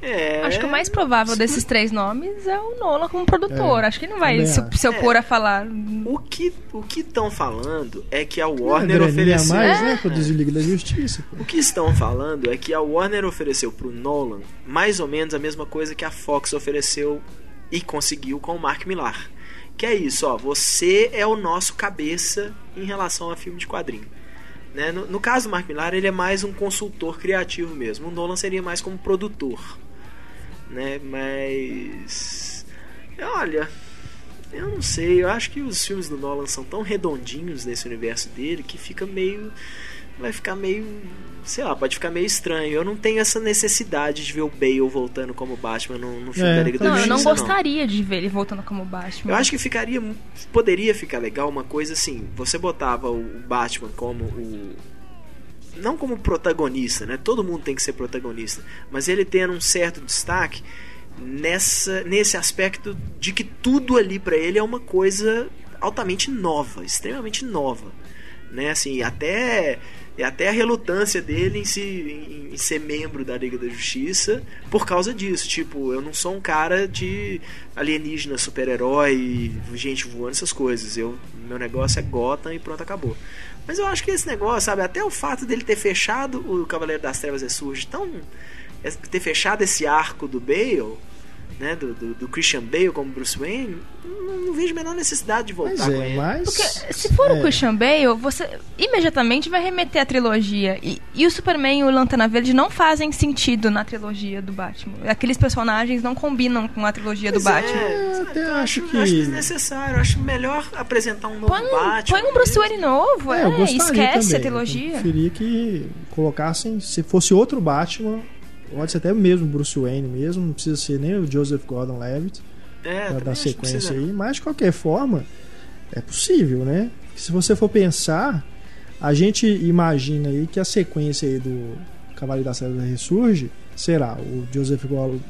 é. Acho que o mais provável desses três nomes é o Nolan como produtor. É, Acho que ele não vai se, se opor a falar. O que o que estão falando é que a Warner a ofereceu. mais, É. né? Produzir Liga da Justiça. pô. O que estão falando é que a Warner ofereceu pro Nolan mais ou menos a mesma coisa que a Fox ofereceu e conseguiu com o Mark Millar. Que é isso, ó, você é o nosso cabeça em relação a filme de quadrinho. Né? No, no, caso do Mark Millar, ele é mais um consultor criativo mesmo. O Nolan seria mais como produtor. Né? Mas. Olha. Eu não sei, eu acho que os filmes do Nolan são tão redondinhos nesse universo dele que fica meio. Vai ficar meio. Sei lá, pode ficar meio estranho. Eu não tenho essa necessidade de ver o Bale voltando como Batman no, no filme é, da Liga da Justiça. Não, eu não gostaria não. de ver ele voltando como Batman. Eu acho que ficaria. Poderia ficar legal uma coisa assim. Você botava o Batman como o não como protagonista, né? Todo mundo tem que ser protagonista, mas ele tendo um certo destaque nessa nesse aspecto de que tudo ali para ele é uma coisa altamente nova, extremamente nova, né? Assim, até até a relutância dele em, se, em, em, ser membro da Liga da Justiça por causa disso. Tipo, eu não sou um cara de alienígena, super-herói, gente voando, essas coisas. Eu, meu negócio é Gotham e pronto, acabou. Mas eu acho que esse negócio, sabe, até o fato dele ter fechado o Cavaleiro das Trevas Ressurge tão. ter fechado esse arco do Bale né, do, do, do, Christian Bale como Bruce Wayne, não, não, vejo a menor necessidade de voltar mas é, com ele. Mas... Porque se for é. o Christian Bale, você imediatamente vai remeter à trilogia. E, e o Superman e o Lanterna Verde não fazem sentido na trilogia do Batman. Aqueles personagens não combinam com a trilogia pois do Batman. É, eu até acho que... Acho desnecessário. Acho melhor apresentar um novo põe, Batman. Põe um Bruce Wayne novo, é, é esquece também. a trilogia. Eu preferia que colocassem, se fosse outro Batman Pode ser até mesmo Bruce Wayne mesmo, não precisa ser nem o Joseph Gordon-Levitt é, para dar sequência aí, mas de qualquer forma é possível, né? Se você for pensar, a gente imagina aí que a sequência aí do Cavaleiro da Trevas ressurge será o Joseph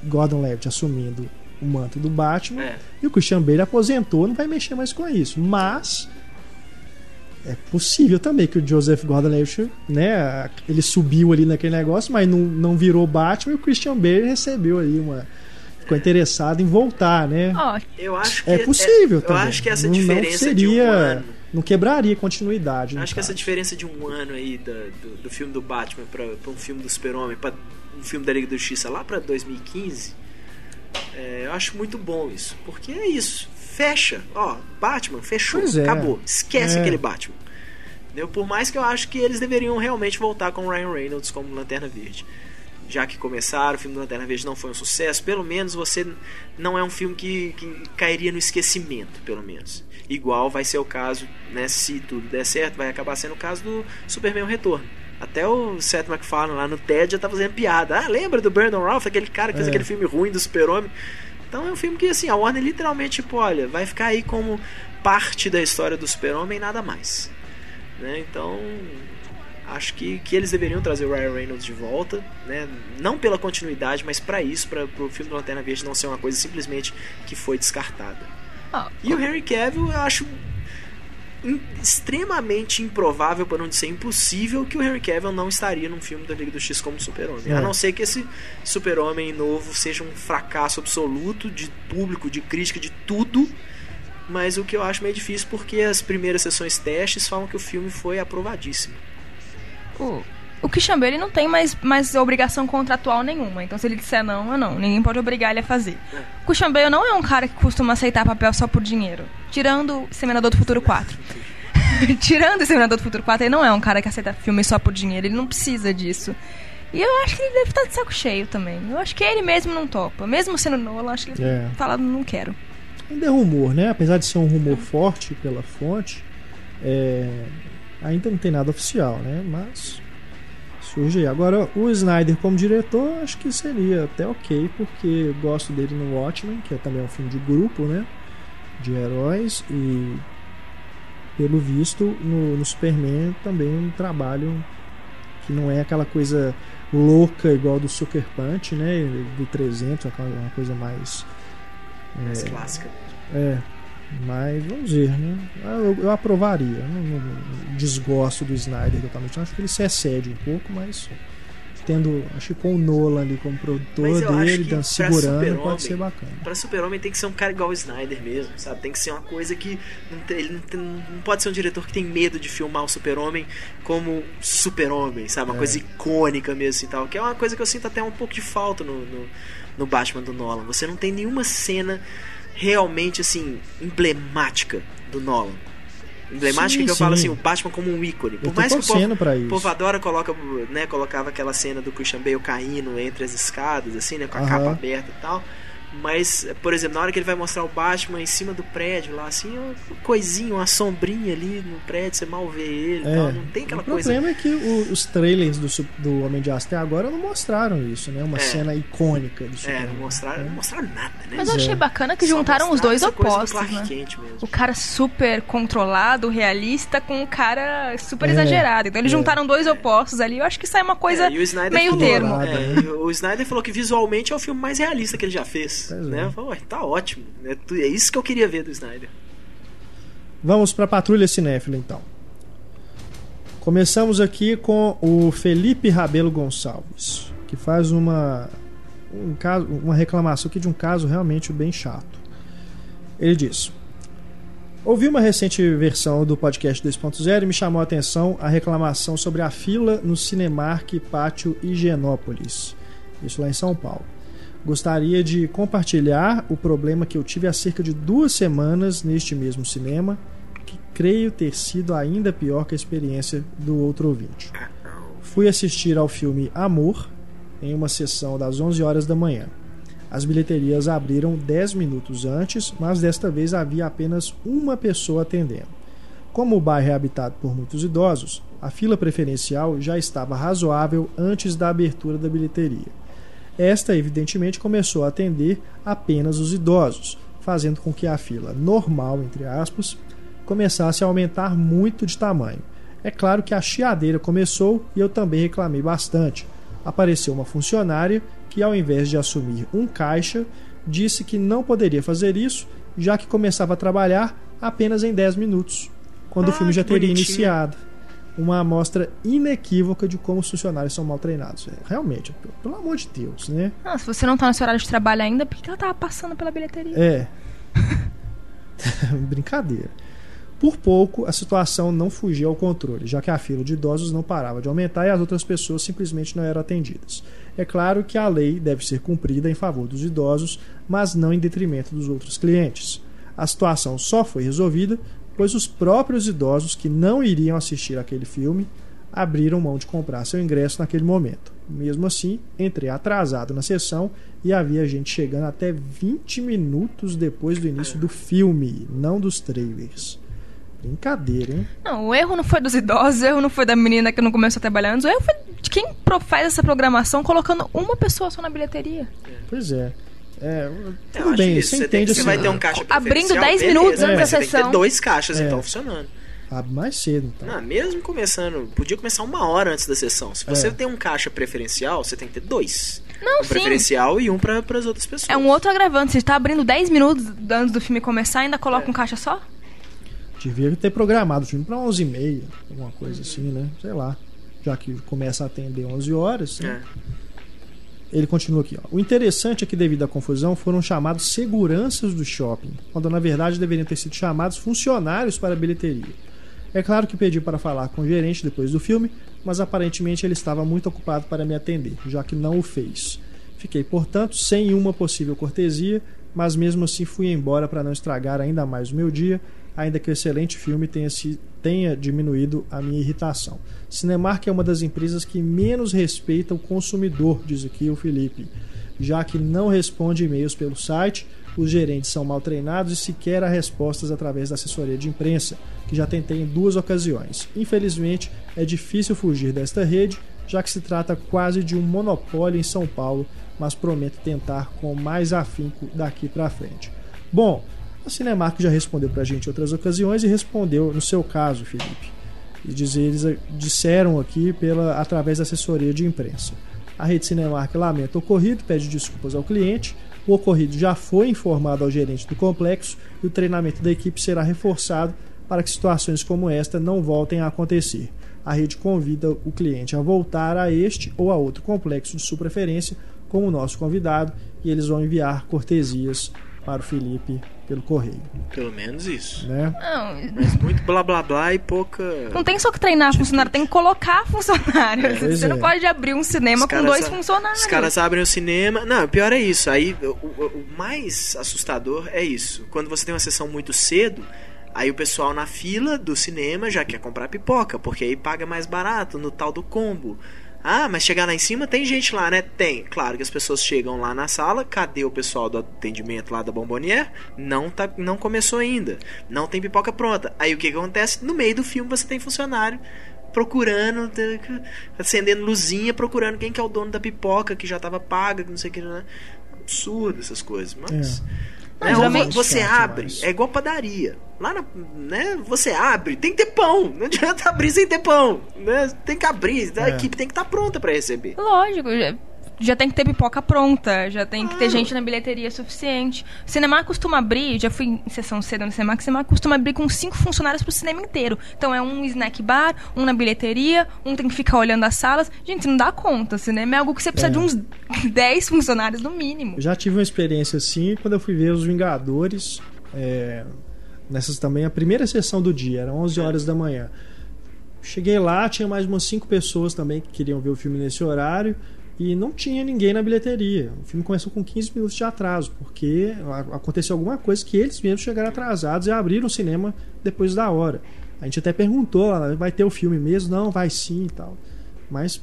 Gordon-Levitt assumindo o manto do Batman é. e o Christian Bale aposentou, não vai mexer mais com isso, mas é possível também que o Joseph Gordon-Levitt, né, ele subiu ali naquele negócio, mas não, não virou Batman e o Christian Bale recebeu aí uma ficou interessado em voltar, né? Oh, eu acho que é possível é, também. Eu acho que essa não, diferença não seria, de um ano, não quebraria continuidade. Acho caso. que essa diferença de um ano aí do, do, do filme do Batman para um filme do Super-Homem, para um filme da Liga da Justiça lá para 2015, é, eu acho muito bom isso, porque é isso fecha. Ó, Batman, fechou, é. acabou. Esquece é. aquele Batman. Entendeu? Por mais que eu acho que eles deveriam realmente voltar com o Ryan Reynolds como Lanterna Verde. Já que começaram, o filme do Lanterna Verde não foi um sucesso, pelo menos você não é um filme que, que cairia no esquecimento, pelo menos. Igual vai ser o caso, né, se tudo der certo, vai acabar sendo o caso do Superman Retorno. Até o Seth MacFarlane lá no TED já tá fazendo piada. Ah, lembra do Brandon Ralph, aquele cara que fez é. aquele filme ruim do Super-Homem? Então é um filme que assim, a Warner literalmente, tipo, olha, vai ficar aí como parte da história do Super-Homem e nada mais. Né? Então, acho que, que eles deveriam trazer o Ryan Reynolds de volta, né? Não pela continuidade, mas para isso, para o filme do Lanterna Verde não ser uma coisa simplesmente que foi descartada. Ah, e o Henry Cavill, eu acho extremamente improvável, para não dizer impossível, que o Henry Cavill não estaria num filme da Liga do X como Super-Homem. É. A não ser que esse Super-Homem novo seja um fracasso absoluto de público, de crítica, de tudo. Mas o que eu acho meio difícil porque as primeiras sessões testes falam que o filme foi aprovadíssimo. O, o Christian Bale não tem mais, mais obrigação contratual nenhuma. Então se ele disser não, é não. Ninguém pode obrigar ele a fazer. O Bale não é um cara que costuma aceitar papel só por dinheiro. Tirando Seminador do Futuro 4. Tirando Seminador do Futuro 4, ele não é um cara que aceita filme só por dinheiro. Ele não precisa disso. E eu acho que ele deve estar de saco cheio também. Eu acho que ele mesmo não topa. Mesmo sendo Nolan, acho que ele é. fala, não quero. Ainda é rumor, né? Apesar de ser um rumor forte pela fonte, é... ainda não tem nada oficial, né? Mas surge aí. Agora, o Snyder como diretor, acho que seria até ok, porque gosto dele no Watchmen, que é também um filme de grupo, né? De heróis, e pelo visto, no, no Superman também um trabalho que não é aquela coisa louca igual do Sucker Punch, né? Do 300, uma coisa mais. Mais é, clássica. É, mas vamos ver, né? Eu, eu aprovaria. Não, não, desgosto do Snyder totalmente. acho que ele se excede um pouco, mas tendo, acho que com o Nolan ali como produtor dele, dando, segurando, pode ser bacana. Pra Super-Homem tem que ser um cara igual o Snyder mesmo, sabe? Tem que ser uma coisa que não tem, ele não, tem, não pode ser um diretor que tem medo de filmar o Super-Homem como Super-Homem, sabe? Uma é. coisa icônica mesmo e tal. Que é uma coisa que eu sinto até um pouco de falta no, no, no Batman do Nolan. Você não tem nenhuma cena realmente assim emblemática do Nolan. emblemática Sim, que eu falo sim. assim, o Batman como um ícone. Por mais que o povo, pra o isso. povo adora, coloca, né, colocava aquela cena do Christian Bale caindo entre as escadas, assim, né, com a capa aberta e tal. Mas, por exemplo, na hora que ele vai mostrar o Batman em cima do prédio lá, assim, uma coisinha, uma sombrinha ali no prédio, você mal vê ele e É, tal. Não tem aquela o coisa. problema é que o- os trailers do, do Homem de Aço até agora não mostraram isso, né? Uma É. cena icônica do É, Superman. não mostraram, não É. mostraram nada, né? Mas eu achei é. bacana que Só juntaram os dois coisa opostos, né? O cara super controlado, realista, com o cara super É, exagerado. Então eles é. juntaram dois opostos ali. Eu acho que sai uma coisa É, e o Snyder meio falou- termo. É, né? e o Snyder falou que visualmente é o filme mais realista que ele já fez. Pois né? é. Eu falei, "Ué, tá ótimo. É, tu- é isso que eu queria ver do Snyder. Vamos para a Patrulha Cinéfila, então. Começamos aqui com o Felipe Rabelo Gonçalves, que faz uma, um caso, uma reclamação aqui de um caso realmente bem chato. Ele diz: Ouvi uma recente versão do podcast 2.0 e me chamou a atenção a reclamação sobre a fila no Cinemark Pátio Higienópolis, isso lá em São Paulo. Gostaria de compartilhar o problema que eu tive há cerca de duas semanas neste mesmo cinema, que creio ter sido ainda pior que a experiência do outro ouvinte. Fui assistir ao filme Amor em uma sessão das 11 horas da manhã. As bilheterias abriram 10 minutos antes, mas desta vez havia apenas uma pessoa atendendo. Como o bairro é habitado por muitos idosos, a fila preferencial já estava razoável antes da abertura da bilheteria. Esta, evidentemente, começou a atender apenas os idosos, fazendo com que a fila normal, entre aspas, começasse a aumentar muito de tamanho. É claro que a chiadeira começou e eu também reclamei bastante. Apareceu uma funcionária que, ao invés de assumir um caixa, disse que não poderia fazer isso, já que começava a trabalhar apenas em 10 minutos, quando o Ah, filme já teria bonitinho. iniciado. Uma amostra inequívoca de como os funcionários são mal treinados. É, Realmente, pelo- amor de Deus, né? Ah, se você não tá no seu horário de trabalho ainda, por que que ela tava passando pela bilheteria? É. Brincadeira. Por pouco, a situação não fugia ao controle, já que a fila de idosos não parava de aumentar e as outras pessoas simplesmente não eram atendidas. É claro que a lei deve ser cumprida em favor dos idosos, mas não em detrimento dos outros clientes. A situação só foi resolvida pois os próprios idosos que não iriam assistir aquele filme abriram mão de comprar seu ingresso naquele momento. Mesmo assim, entrei atrasado na sessão e havia gente chegando até 20 minutos depois do início do filme, não dos trailers. Brincadeira, hein? Não, o erro não foi dos idosos, o erro não foi da menina que não começou a trabalhar antes, o erro foi de quem faz essa programação colocando uma pessoa só na bilheteria. Pois é. É, Eu tudo acho bem, isso. você tem, entende você assim, vai ter um caixa Abrindo preferencial, 10 beleza, minutos antes da você tem que ter sessão. dois caixas É. então funcionando. abre mais cedo, então. Não, mesmo começando, podia começar uma hora antes da sessão. Se você É. tem um caixa preferencial, você tem que ter dois. Não, um sim. preferencial e um para as outras pessoas. É um outro agravante. Você tá abrindo 10 minutos antes do filme começar e ainda coloca um caixa só? Devia ter programado o filme para 11h30, alguma coisa assim, né? Sei lá. Já que começa a atender 11 horas. né? É. Ele continua aqui. Ó. O interessante é que, devido à confusão, foram chamados seguranças do shopping, quando na verdade deveriam ter sido chamados funcionários para a bilheteria. É claro que pedi para falar com o gerente depois do filme, mas aparentemente ele estava muito ocupado para me atender, já que não o fez. Fiquei, portanto, sem uma possível cortesia, mas mesmo assim fui embora para não estragar ainda mais o meu dia, ainda que o excelente filme tenha, se, tenha diminuído a minha irritação. Cinemark é uma das empresas que menos respeita o consumidor, diz aqui o Felipe, já que não responde e-mails pelo site, os gerentes são mal treinados e sequer há respostas através da assessoria de imprensa, que já tentei em duas ocasiões. Infelizmente, é difícil fugir desta rede, já que se trata quase de um monopólio em São Paulo, mas prometo tentar com mais afinco daqui para frente. Bom, a Cinemark já respondeu para a gente em outras ocasiões e respondeu no seu caso, Felipe. E dizer, eles disseram aqui pela através da assessoria de imprensa. A rede Cinemark lamenta o ocorrido, pede desculpas ao cliente. O ocorrido já foi informado ao gerente do complexo e o treinamento da equipe será reforçado para que situações como esta não voltem a acontecer. A rede convida o cliente a voltar a este ou a outro complexo de sua preferência como o nosso convidado e eles vão enviar cortesias para o Felipe pelo correio, Pelo menos isso. né? Não, Mas muito blá blá blá e pouca. não tem só que treinar funcionário, tem que colocar funcionário. Pois Você é. não pode abrir um cinema Os com dois a- funcionários. Os caras abrem o cinema. Não, o pior é isso. Aí o, o- o mais assustador é isso. Quando você tem uma sessão muito cedo, Aí o pessoal na fila do cinema já quer comprar pipoca, porque aí paga mais barato no tal do combo. Ah, mas chegar lá em cima tem gente lá, né? Tem. Claro que as pessoas chegam lá na sala, cadê o pessoal do atendimento lá da Bombonier? Não tá, não começou ainda. Não tem pipoca pronta. Aí o que, que acontece? No meio do filme você tem funcionário procurando, acendendo luzinha, procurando quem que é o dono da pipoca que já tava paga, que não sei o que, né? Absurdo essas coisas, mas É. né, você Chato, abre, é igual padaria. Lá na, né, você abre, tem que ter pão. Não adianta abrir sem ter pão, né? Tem que abrir, a É. equipe tem que estar pronta para receber. Lógico, já, já tem que ter pipoca pronta, já tem que ter Claro. gente na bilheteria suficiente. O cinema costuma abrir, já fui em sessão cedo no cinema, que o cinema costuma abrir com cinco funcionários pro cinema inteiro. Então é um snack bar, um na bilheteria, um tem que ficar olhando as salas. Gente, você não dá conta. O cinema é algo que você precisa É. de uns 10 funcionários no mínimo. Eu já tive uma experiência assim quando eu fui ver Os Vingadores. é, nessas também, a primeira sessão do dia, eram 11 horas da manhã. Cheguei lá, tinha mais umas 5 pessoas também que queriam ver o filme nesse horário. E não tinha ninguém na bilheteria. O filme começou com 15 minutos de atraso, porque aconteceu alguma coisa que eles mesmos chegaram atrasados e abriram o cinema depois da hora. A gente até perguntou, lá, vai ter o filme mesmo? Não, vai sim e tal. Mas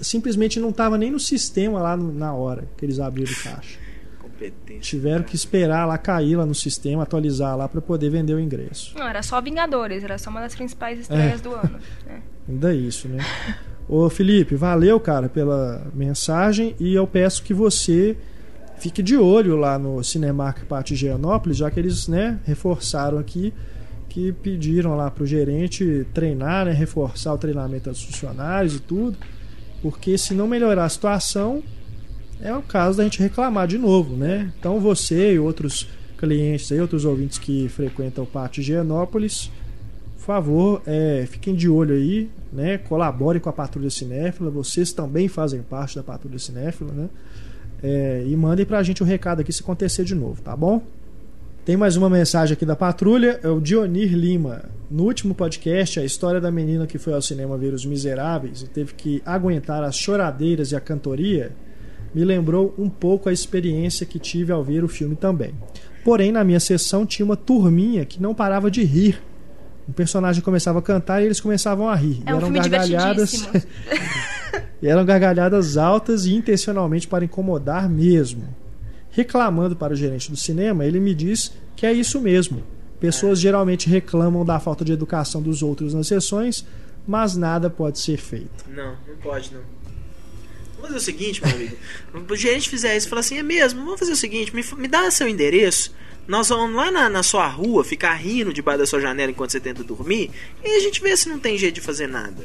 simplesmente não estava nem no sistema lá na hora que eles abriram o caixa. Competência. Tiveram que esperar lá cair lá no sistema, atualizar lá para poder vender o ingresso. Não, era só Vingadores, era só uma das principais estreias É. do ano. né? Ainda isso, né? Ô Felipe, valeu, cara, pela mensagem e eu peço que você fique de olho lá no Cinemark Pátio Gianópolis, já que eles, né, reforçaram aqui que pediram lá pro gerente treinar, né, reforçar o treinamento dos funcionários e tudo, porque se não melhorar a situação, é o caso da gente reclamar de novo, né? Então você e outros clientes aí, outros ouvintes que frequentam o Pátio Gianópolis, por favor, é, fiquem de olho aí, né? Colaborem com a Patrulha Cinéfila. Vocês também fazem parte da Patrulha Cinéfila, né? É, e mandem pra gente o recado aqui se acontecer de novo, tá bom? Tem mais uma mensagem aqui da patrulha, é o Dionir Lima. No último podcast, a história da menina que foi ao cinema ver Os Miseráveis e teve que aguentar as choradeiras e a cantoria me lembrou um pouco a experiência que tive ao ver o filme também. Porém, na minha sessão tinha uma turminha que não parava de rir. Um personagem começava a cantar e eles começavam a rir. É e um eram filme gargalhadas. E eram gargalhadas altas e intencionalmente para incomodar mesmo. Reclamando para o gerente do cinema, ele me diz que é isso mesmo. Pessoas geralmente reclamam da falta de educação dos outros nas sessões, mas nada pode ser feito. Não, não pode não. Vamos fazer o seguinte, meu amigo. o gerente fizer isso e falar assim: é mesmo, vamos fazer o seguinte: me, me dá seu endereço. Nós vamos lá na, na sua rua ficar rindo debaixo da sua janela enquanto você tenta dormir. E a gente vê se não tem jeito de fazer nada.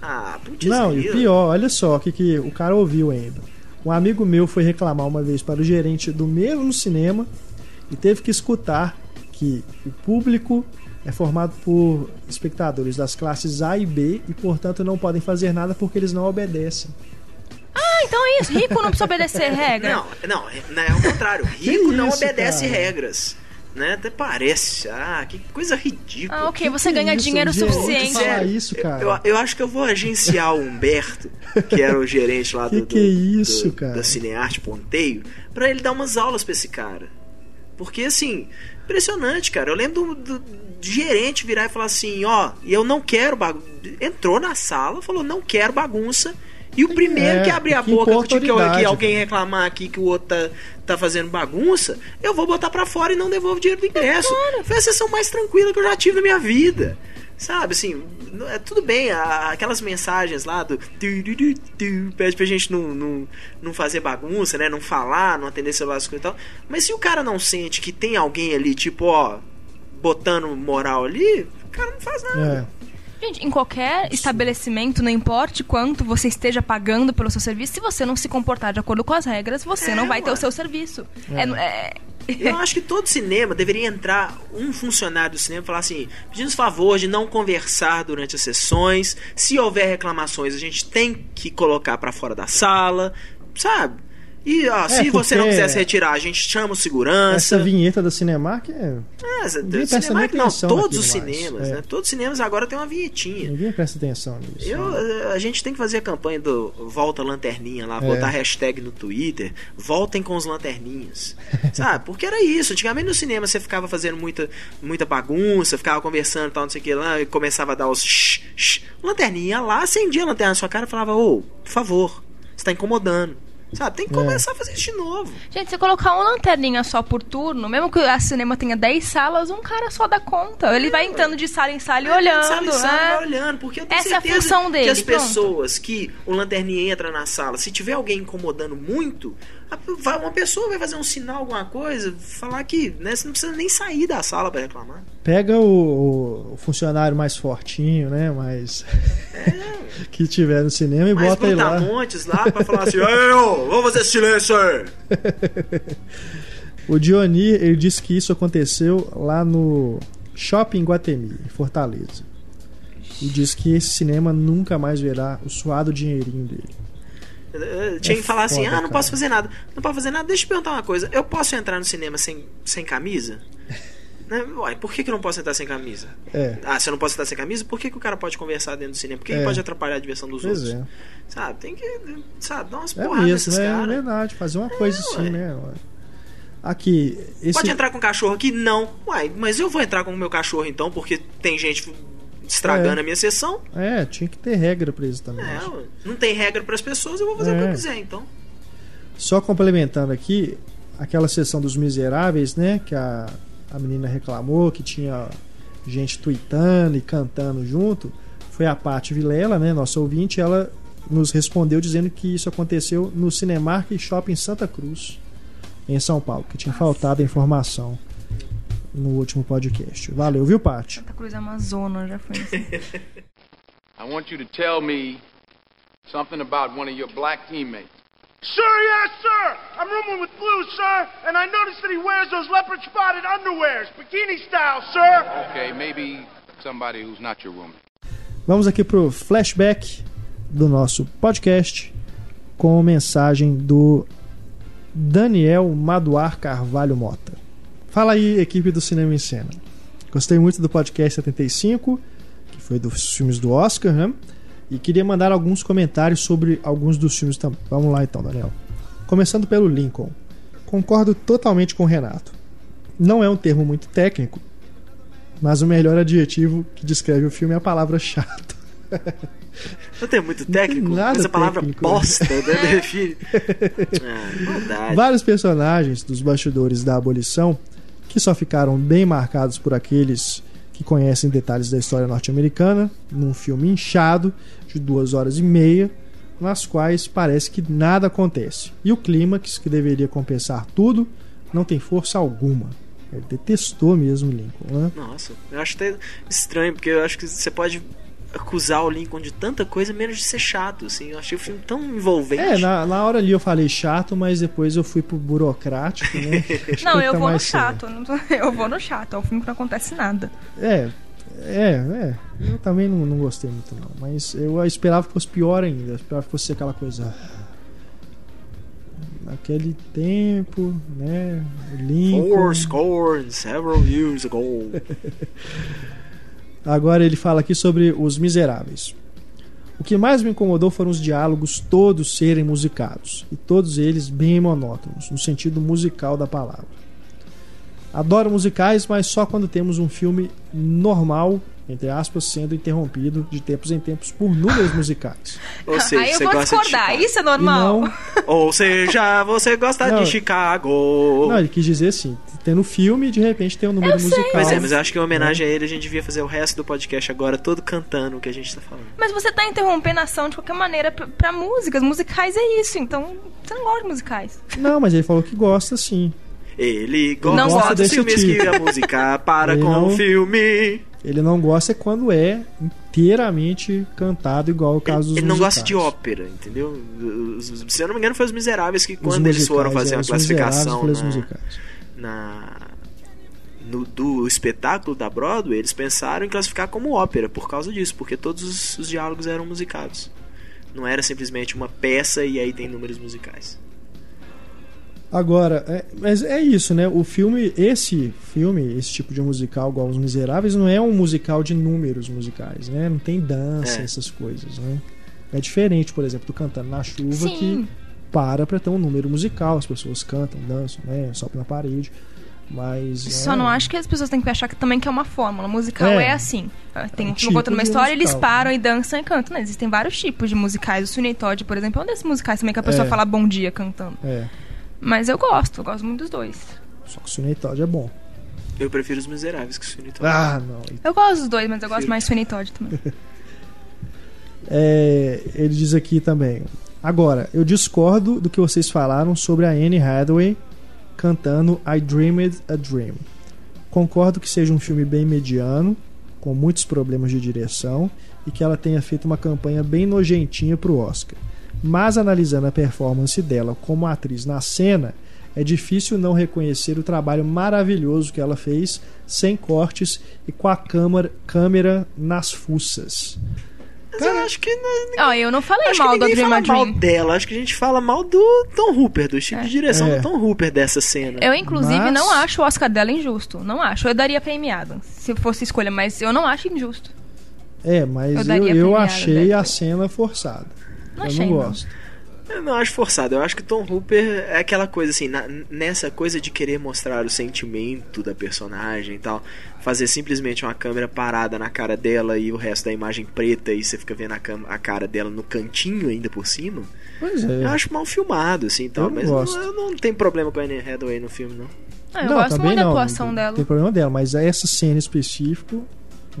Ah, putz, Não, e pior, olha só o que, que o cara ouviu ainda. Um amigo meu foi reclamar uma vez para o gerente do mesmo cinema e teve que escutar que o público é formado por espectadores das classes A e B e, portanto, não podem fazer nada porque eles não obedecem. Ah, então é isso. Rico não precisa obedecer regra. Não, não, é, não, é o contrário. Rico não isso, obedece cara? regras. Né? Até parece. Ah, que coisa ridícula. Ah, ok, Que você que ganha isso, dinheiro gente? suficiente. Falar Sério, isso, cara. Eu, eu acho que eu vou agenciar o Humberto, que era o gerente lá do, que é do- isso, do- cara? da Cinearte Ponteio, pra ele dar umas aulas pra esse cara. Porque, assim, impressionante, cara. Eu lembro do, do- do gerente virar e falar assim: ó, eu não quero bagunça. Entrou na sala, falou: não quero bagunça. E o primeiro É, que abrir a que boca, que, que, alguém reclamar aqui que o outro tá, tá fazendo bagunça, eu vou botar pra fora e não devolvo o dinheiro do ingresso. Foi a sessão mais tranquila que eu já tive na minha vida. Sabe, assim, é tudo bem, aquelas mensagens lá do. pede pra gente não, não, não fazer bagunça, né? Não falar, não atender celular as coisas e tal. Mas se o cara não sente que tem alguém ali, tipo, ó, botando moral ali, o cara não faz nada. É. Gente, em qualquer estabelecimento, não importe quanto você esteja pagando pelo seu serviço, se você não se comportar de acordo com as regras, você É, não vai ter o seu serviço. É, é- Eu acho que todo cinema deveria entrar um funcionário do cinema e falar assim: pedindo favor de não conversar durante as sessões. Se houver reclamações, a gente tem que colocar pra fora da sala, sabe? E ó, se você não porque quisesse retirar, a gente chama o segurança. Essa vinheta da Cinemark é. É, essa- Ninguém do presta cinema, nem não, todos os cinemas, É. né? Todos os cinemas agora tem uma vinhetinha. Ninguém presta atenção nisso. Eu, né? a gente tem que fazer a campanha do Volta Lanterninha lá, É. botar hashtag no Twitter, voltem com os lanterninhas. Sabe? Porque era isso. Antigamente no cinema você ficava fazendo muita, muita bagunça, ficava conversando e tal, não sei o que lá, e começava a dar os shh, shh. Lanterninha lá, acendia a lanterna na sua cara e falava, ô, por favor, você tá incomodando. Sabe? Tem que É. começar a fazer isso de novo. Gente, se colocar uma lanterninha só por turno, mesmo que a cinema tenha 10 salas, um cara só dá conta. Ele vai entrando de sala em sala e olhando. Sabe, sabe, né? vai olhando, porque eu tenho Essa é a certeza função dele, que as pronto. pessoas que o lanterninha entra na sala, se tiver alguém incomodando muito, uma pessoa vai fazer um sinal, alguma coisa, falar que né, você não precisa nem sair da sala pra reclamar. Pega o, o funcionário mais fortinho, né? Mais. que tiver no cinema e Mas bota ele lá. montes lá pra falar assim, vamos fazer silêncio aí. O Dioni, ele disse que isso aconteceu lá no Shopping Guatemi, em Fortaleza. E diz que esse cinema nunca mais verá o suado dinheirinho dele. Tinha que falar assim, É ah, não posso fazer nada. Não posso fazer nada. Deixa eu perguntar uma coisa. Eu posso entrar no cinema sem, sem camisa? né? Uai, por que, que eu não posso entrar sem camisa? É, Ah, se eu não posso entrar sem camisa, por que, que o cara pode conversar dentro do cinema? Por que, É. pode atrapalhar a diversão dos pois outros? é. Sabe, tem que, sabe, dar umas É porradas mesmo, nesses né? É caras. verdade. Fazer uma coisa assim, ué. né? Aqui, esse. Pode entrar com o cachorro aqui? Não. Uai, mas eu vou entrar com o meu cachorro então, porque tem gente estragando É. a minha sessão. É, tinha que ter regra pra isso também. É, não tem regra para as pessoas, eu vou fazer o que É. eu quiser, então. Só complementando aqui, aquela sessão dos miseráveis, né? Que a, a menina reclamou que tinha gente tweetando e cantando junto. Foi a Paty Vilela, né? Nossa ouvinte, ela nos respondeu dizendo que isso aconteceu no Cinemark Shopping Santa Cruz, em São Paulo, que tinha faltado a informação no último podcast. Valeu, viu, Paty? Santa Cruz Amazonas já foi assim. I want you to tell me something about one of your black teammates. Sir, yes, sir. I'm rooming with Blue, sir, and I noticed that he wears those leopard spotted underwears, bikini style, sir. Okay, maybe somebody who's not your roommate. Vamos aqui pro flashback do nosso podcast com mensagem do Daniel Maduar Carvalho Mota. Fala aí, equipe do Cinema em Cena. Gostei muito do podcast 75, que foi dos filmes do Oscar, né? E queria mandar alguns comentários sobre alguns dos filmes também. Vamos lá então, Daniel. Começando pelo Lincoln. Concordo totalmente com o Renato. Não é um termo muito técnico, mas o melhor adjetivo que descreve o filme é a palavra chato. Não tem muito técnico, nada mas a palavra técnico. bosta né. Ah. Vários personagens dos bastidores da abolição que só ficaram bem marcados por aqueles que conhecem detalhes da história norte-americana, num filme inchado de duas horas e meia, nas quais parece que nada acontece. E o clímax, que deveria compensar tudo, não tem força alguma. Ele detestou mesmo Lincoln, né? Nossa, eu acho até estranho, porque eu acho que você pode acusar o Lincoln de tanta coisa, menos de ser chato, assim. Eu achei o filme tão envolvente. É, na, na hora ali eu falei chato, mas depois eu fui pro burocrático, né? Não, que eu tá vou no certo. chato. não tô- Eu vou no chato. É um filme que não acontece nada. É, é, é. Eu também não, não gostei muito, não. Mas eu esperava que fosse pior ainda. Eu esperava que fosse aquela coisa. Naquele tempo, né? Lincoln. Four score and several years ago. Agora ele fala aqui sobre Os Miseráveis. O que mais me incomodou foram os diálogos todos serem musicados, e todos eles bem monótonos, no sentido musical da palavra. Adoro musicais, mas só quando temos um filme normal, entre aspas, sendo interrompido de tempos em tempos por números musicais. Ou seja, Aí eu você vou gosta de discordar. Chicago. Isso é normal. não, Ou seja, você gosta Não. de Chicago. não, ele quis dizer assim, tendo filme e de repente tem um número musical. Pois é, mas eu acho que em homenagem a ele a gente devia fazer o resto do podcast agora todo cantando o que a gente tá falando. Mas você tá interrompendo a ação de qualquer maneira pra, pra músicas. Musicais é isso. Então, você não gosta de musicais. Não, mas ele falou que gosta sim. Ele gosta, Não gosta dos desse filmes tipo. que a música para Ele com não- o filme. Ele não gosta é quando é inteiramente cantado, igual o caso dos Ele não gosta musicais. de ópera, entendeu? Se eu não me engano, foi os Miseráveis que Os quando eles foram fazer é, uma classificação na. Na- no- do espetáculo da Broadway, eles pensaram em classificar como ópera por causa disso, porque todos os, os diálogos eram musicados. Não era simplesmente uma peça e aí tem números musicais. Agora, é- mas é isso, né? O filme, esse filme, esse tipo de musical, igual Os Miseráveis, não é um musical de números musicais, né? Não tem dança, É. essas coisas, né? É diferente, por exemplo, do Cantando na Chuva, Sim. que para pra ter um número musical, as pessoas cantam, dançam, né? Sopram na parede. Mas. Só é, não acho que as pessoas têm que achar que também que é uma fórmula. Musical é, É. assim. Tem É um tipo contando uma história, eles musical, param né? e dançam e cantam. Né? Existem vários tipos de musicais. O Sweeney Todd, por exemplo, é um desses musicais também que a pessoa É. fala bom dia cantando. É. Mas eu gosto, eu gosto muito dos dois. Só que o Sweeney Todd é bom. Eu prefiro os miseráveis que o Sweeney Todd. Ah, não. Eu gosto dos dois, mas eu gosto mais do Sweeney Todd também. É, ele diz aqui também. Agora, eu discordo do que vocês falaram sobre a Anne Hathaway cantando I Dreamed a Dream. Concordo que seja um filme bem mediano, com muitos problemas de direção e que ela tenha feito uma campanha bem nojentinha pro Oscar. Mas analisando a performance dela como atriz na cena, é difícil não reconhecer o trabalho maravilhoso que ela fez, sem cortes e com a câmera, câmera nas fuças. Mas eu acho que. Não, Ó, eu não falei acho mal que do ninguém Dream fala a Dream. mal dela. Acho que a gente fala mal do Tom Hooper, do estilo É. de direção É. do Tom Hooper dessa cena. Eu, inclusive, Mas- não acho o Oscar dela injusto. Não acho. Eu daria pra Amy Adams, se fosse escolha, mas eu não acho injusto. É, mas Eu eu, eu, achei né? a cena forçada. Não eu achei, não não. Eu não acho forçado. Eu acho que Tom Hooper é aquela coisa assim, na- nessa coisa de querer mostrar o sentimento da personagem e tal, fazer simplesmente uma câmera parada na cara dela e o resto da imagem preta e você fica vendo a, a cara dela no cantinho ainda por cima. Pois é. Eu acho mal filmado, assim, tal, Eu não mas gosto. Não, eu não tenho problema com a Anne Hathaway no filme, não. Ah, eu Não, gosto muito da não, atuação não dela. Tem problema dela, mas essa cena específica,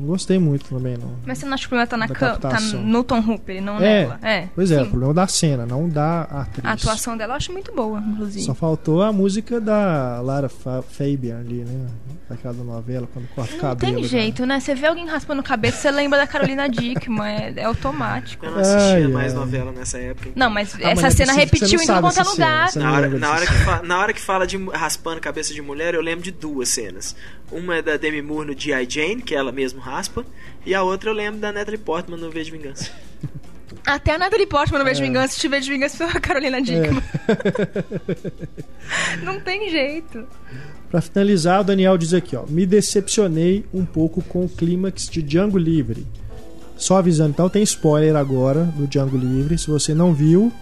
não gostei muito também, não. Mas você não acha que o problema tá, na cam- tá no Tom Hooper não É, nela? É. Pois é, sim. o problema da cena, não da atriz. A atuação dela eu acho muito boa, inclusive. Só faltou a música da Lara Fa Fabian ali, né? Daquela novela, quando corta o Não cabelo. tem né? jeito, né? Você vê alguém raspando o cabelo, você lembra da Carolina Dickman. É, é automático. Eu não assistia Ai, mais ai. novela nessa época. então. Não, mas Ah, mas essa é cena repetiu não em quanto é cena, lugar. você Na não hora, na, hora que fa- na hora que fala de raspando cabeça de mulher, eu lembro de duas cenas. Uma é da Demi Moore no G.I. Jane, que ela mesmo raspa, e a outra eu lembro da Natalie Portman no V de Vingança. Até a Natalie Portman no É. Beijo de Vingança, se tiver de vingança pela Carolina Dickman. Não tem jeito. Pra finalizar, o Daniel diz aqui, ó. Me decepcionei um pouco com o clímax de Django Livre. Só avisando, então tem spoiler agora do Django Livre. Se você não viu,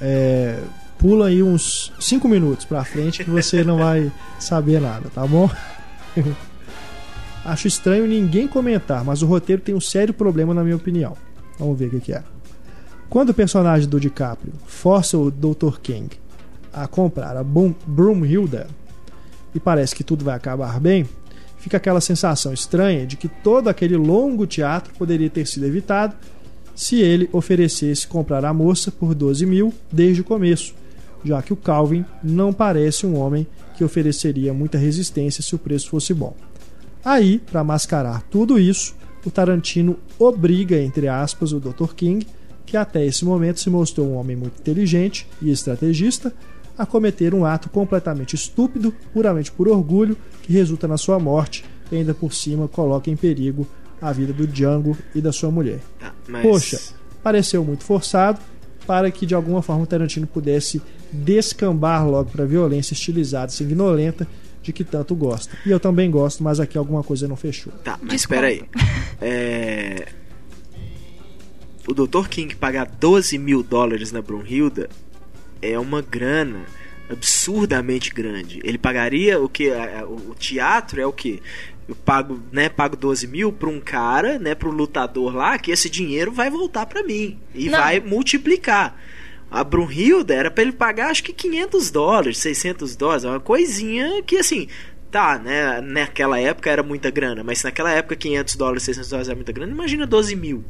é, pula aí uns 5 minutos pra frente que você não vai saber nada, tá bom? Acho estranho ninguém comentar, mas o roteiro tem um sério problema na minha opinião. Vamos ver o que, é. Quando o personagem do DiCaprio força o Dr. King a comprar a Brum- Broomhilda e parece que tudo vai acabar bem, fica aquela sensação estranha de que todo aquele longo teatro poderia ter sido evitado se ele oferecesse comprar a moça por 12 mil desde o começo, já que o Calvin não parece um homem que ofereceria muita resistência se o preço fosse bom. Aí, para mascarar tudo isso, o Tarantino obriga, entre aspas, o Dr. King, que até esse momento se mostrou um homem muito inteligente e estrategista, a cometer um ato completamente estúpido, puramente por orgulho, que resulta na sua morte e ainda por cima coloca em perigo a vida do Django e da sua mulher. Tá, mas... Poxa, pareceu muito forçado para que de alguma forma o Tarantino pudesse descambar logo para a violência estilizada e sanguinolenta de que tanto gosta. E eu também gosto, mas aqui alguma coisa não fechou. Tá, mas espera aí. É... O Dr. King pagar 12 mil dólares na Brunhilda é uma grana absurdamente grande. Ele pagaria o que? O teatro é o que? Eu pago, né, pago 12 mil pra um cara, né, pro lutador lá, que esse dinheiro vai voltar pra mim. E Não. vai multiplicar. A Brunhilda era pra ele pagar acho que 500 dólares, 600 dólares, uma coisinha que assim, tá, né, naquela época era muita grana, mas se naquela época 500 dólares, 600 dólares era muita grana, imagina 12 mil.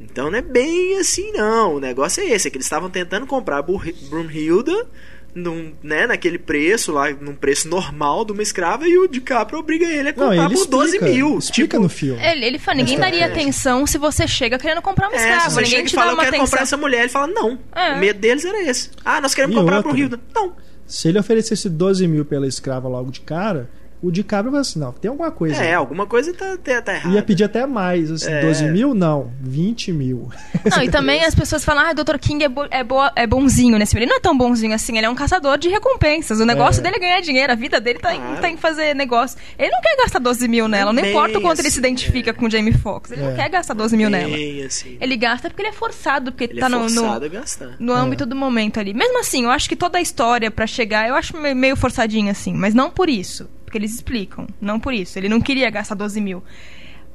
Então não é bem assim não, o negócio é esse, é que eles estavam tentando comprar a Brunhilda num, né, naquele preço lá, num preço normal de uma escrava e o DiCaprio obriga ele a Não, comprar ele por 12 explica, mil. explica tipo, no filme. Ele, ele fala, ninguém daria atenção se você chega querendo comprar uma É, se escrava. você ninguém chega e te fala, dá eu uma quero atenção. comprar essa mulher, ele fala, não. É. O medo deles era esse. Ah, nós queremos E comprar outra? Brunhilda. Não. Se ele oferecesse 12 mil pela escrava logo de cara, o DiCaprio falou assim: não, tem alguma coisa. É, alguma coisa tá, tá, tá errada. Ia pedir até mais, assim, É. 12 mil? Não, 20 mil. Não, e também as pessoas falam, ah, o Dr. King é, bo- é, boa- é bonzinho nesse filme. Ele não é tão bonzinho assim, ele é um caçador de recompensas. O negócio É. dele é ganhar dinheiro, a vida dele tá, em- Claro. tá em fazer negócio. Ele não quer gastar 12 mil nela, não Bem importa o quanto ele assim, se identifica com o Jamie Foxx. Ele É. não quer gastar 12 mil nela. Assim. Ele gasta porque ele é forçado, porque Ele tá é no, no, forçado a gastar. no âmbito do momento ali. Mesmo assim, eu acho que toda a história pra chegar, eu acho me- meio forçadinha assim, mas não por isso. Porque eles explicam, não por isso. Ele não queria gastar 12 mil.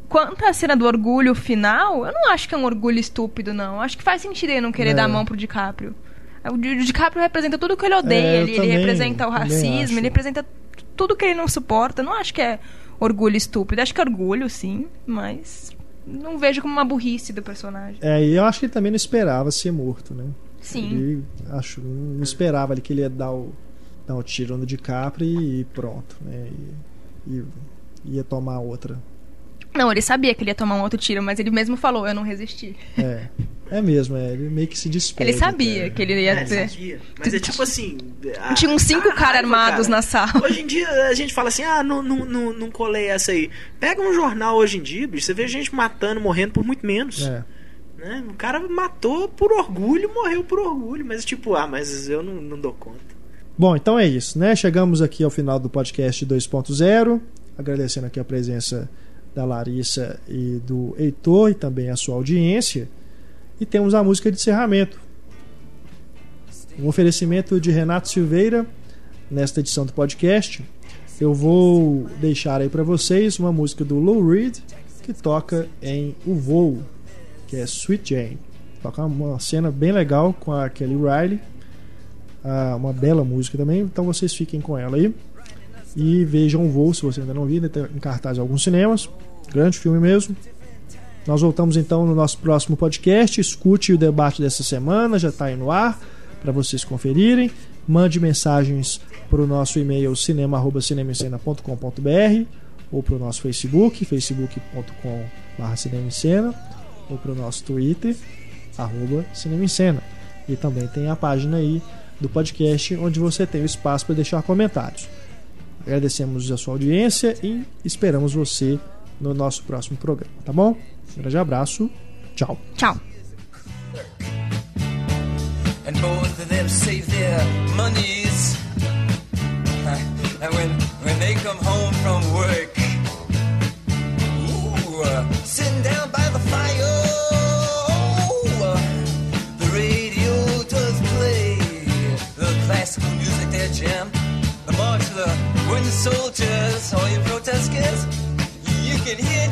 Quanto à cena do orgulho final, eu não acho que é um orgulho estúpido, não. Acho que faz sentido ele não querer É. dar a mão pro DiCaprio. O Di- o DiCaprio representa tudo que ele odeia. É, ele, ele também- representa o racismo, ele representa tudo que ele não suporta. Não acho que é orgulho estúpido. Acho que é orgulho, sim, mas não vejo como uma burrice do personagem. É, e eu acho que ele também não esperava ser morto, né? Sim. Ele acho, não esperava ali que ele ia dar o, dar o tiro no DiCaprio e pronto, né? E, e ia tomar outra. Não, ele sabia que ele ia tomar um outro tiro, mas ele mesmo falou, eu não resisti. É, é mesmo, é, ele meio que se despede. Ele sabia até. que ele ia É, ter. sabia. Mas é tipo assim. a- Tinha uns cinco caras armados cara. na sala. Hoje em dia a gente fala assim: ah, não, não, não, não colei essa aí. Pega um jornal hoje em dia, bicho, você vê gente matando, morrendo por muito menos. É. Né? O cara matou por orgulho, morreu por orgulho. Mas tipo, ah, mas eu não, não dou conta. Bom, então é isso, né? Chegamos aqui ao final do podcast 2.0. Agradecendo aqui a presença da Larissa e do Heitor e também a sua audiência. E temos a música de encerramento. Um oferecimento de Renato Silveira nesta edição do podcast. Eu vou deixar aí para vocês uma música do Lou Reed que toca em O Voo, que é Sweet Jane. Toca uma cena bem legal com a Kelly Riley. Ah, uma bela música também, então vocês fiquem com ela aí. E vejam o voo, se você ainda não viu, ainda tá em cartaz alguns cinemas. Grande filme mesmo. Nós voltamos então no nosso próximo podcast. Escute o debate dessa semana, já está aí no ar, para vocês conferirem. Mande mensagens para o nosso e-mail cinema.cinemascena.com.br ou para o nosso Facebook, facebook.com.br ou para o nosso Twitter, arroba Cinema em Cena. E também tem a página aí do podcast onde você tem o espaço para deixar comentários. Agradecemos a sua audiência e esperamos você no nosso próximo programa, tá bom? Um grande abraço, tchau. Tchau. and both of them save their monies. And when when they come home from work, ooh, uh, sitting down by the fire, soldiers, all you protesters, you can hear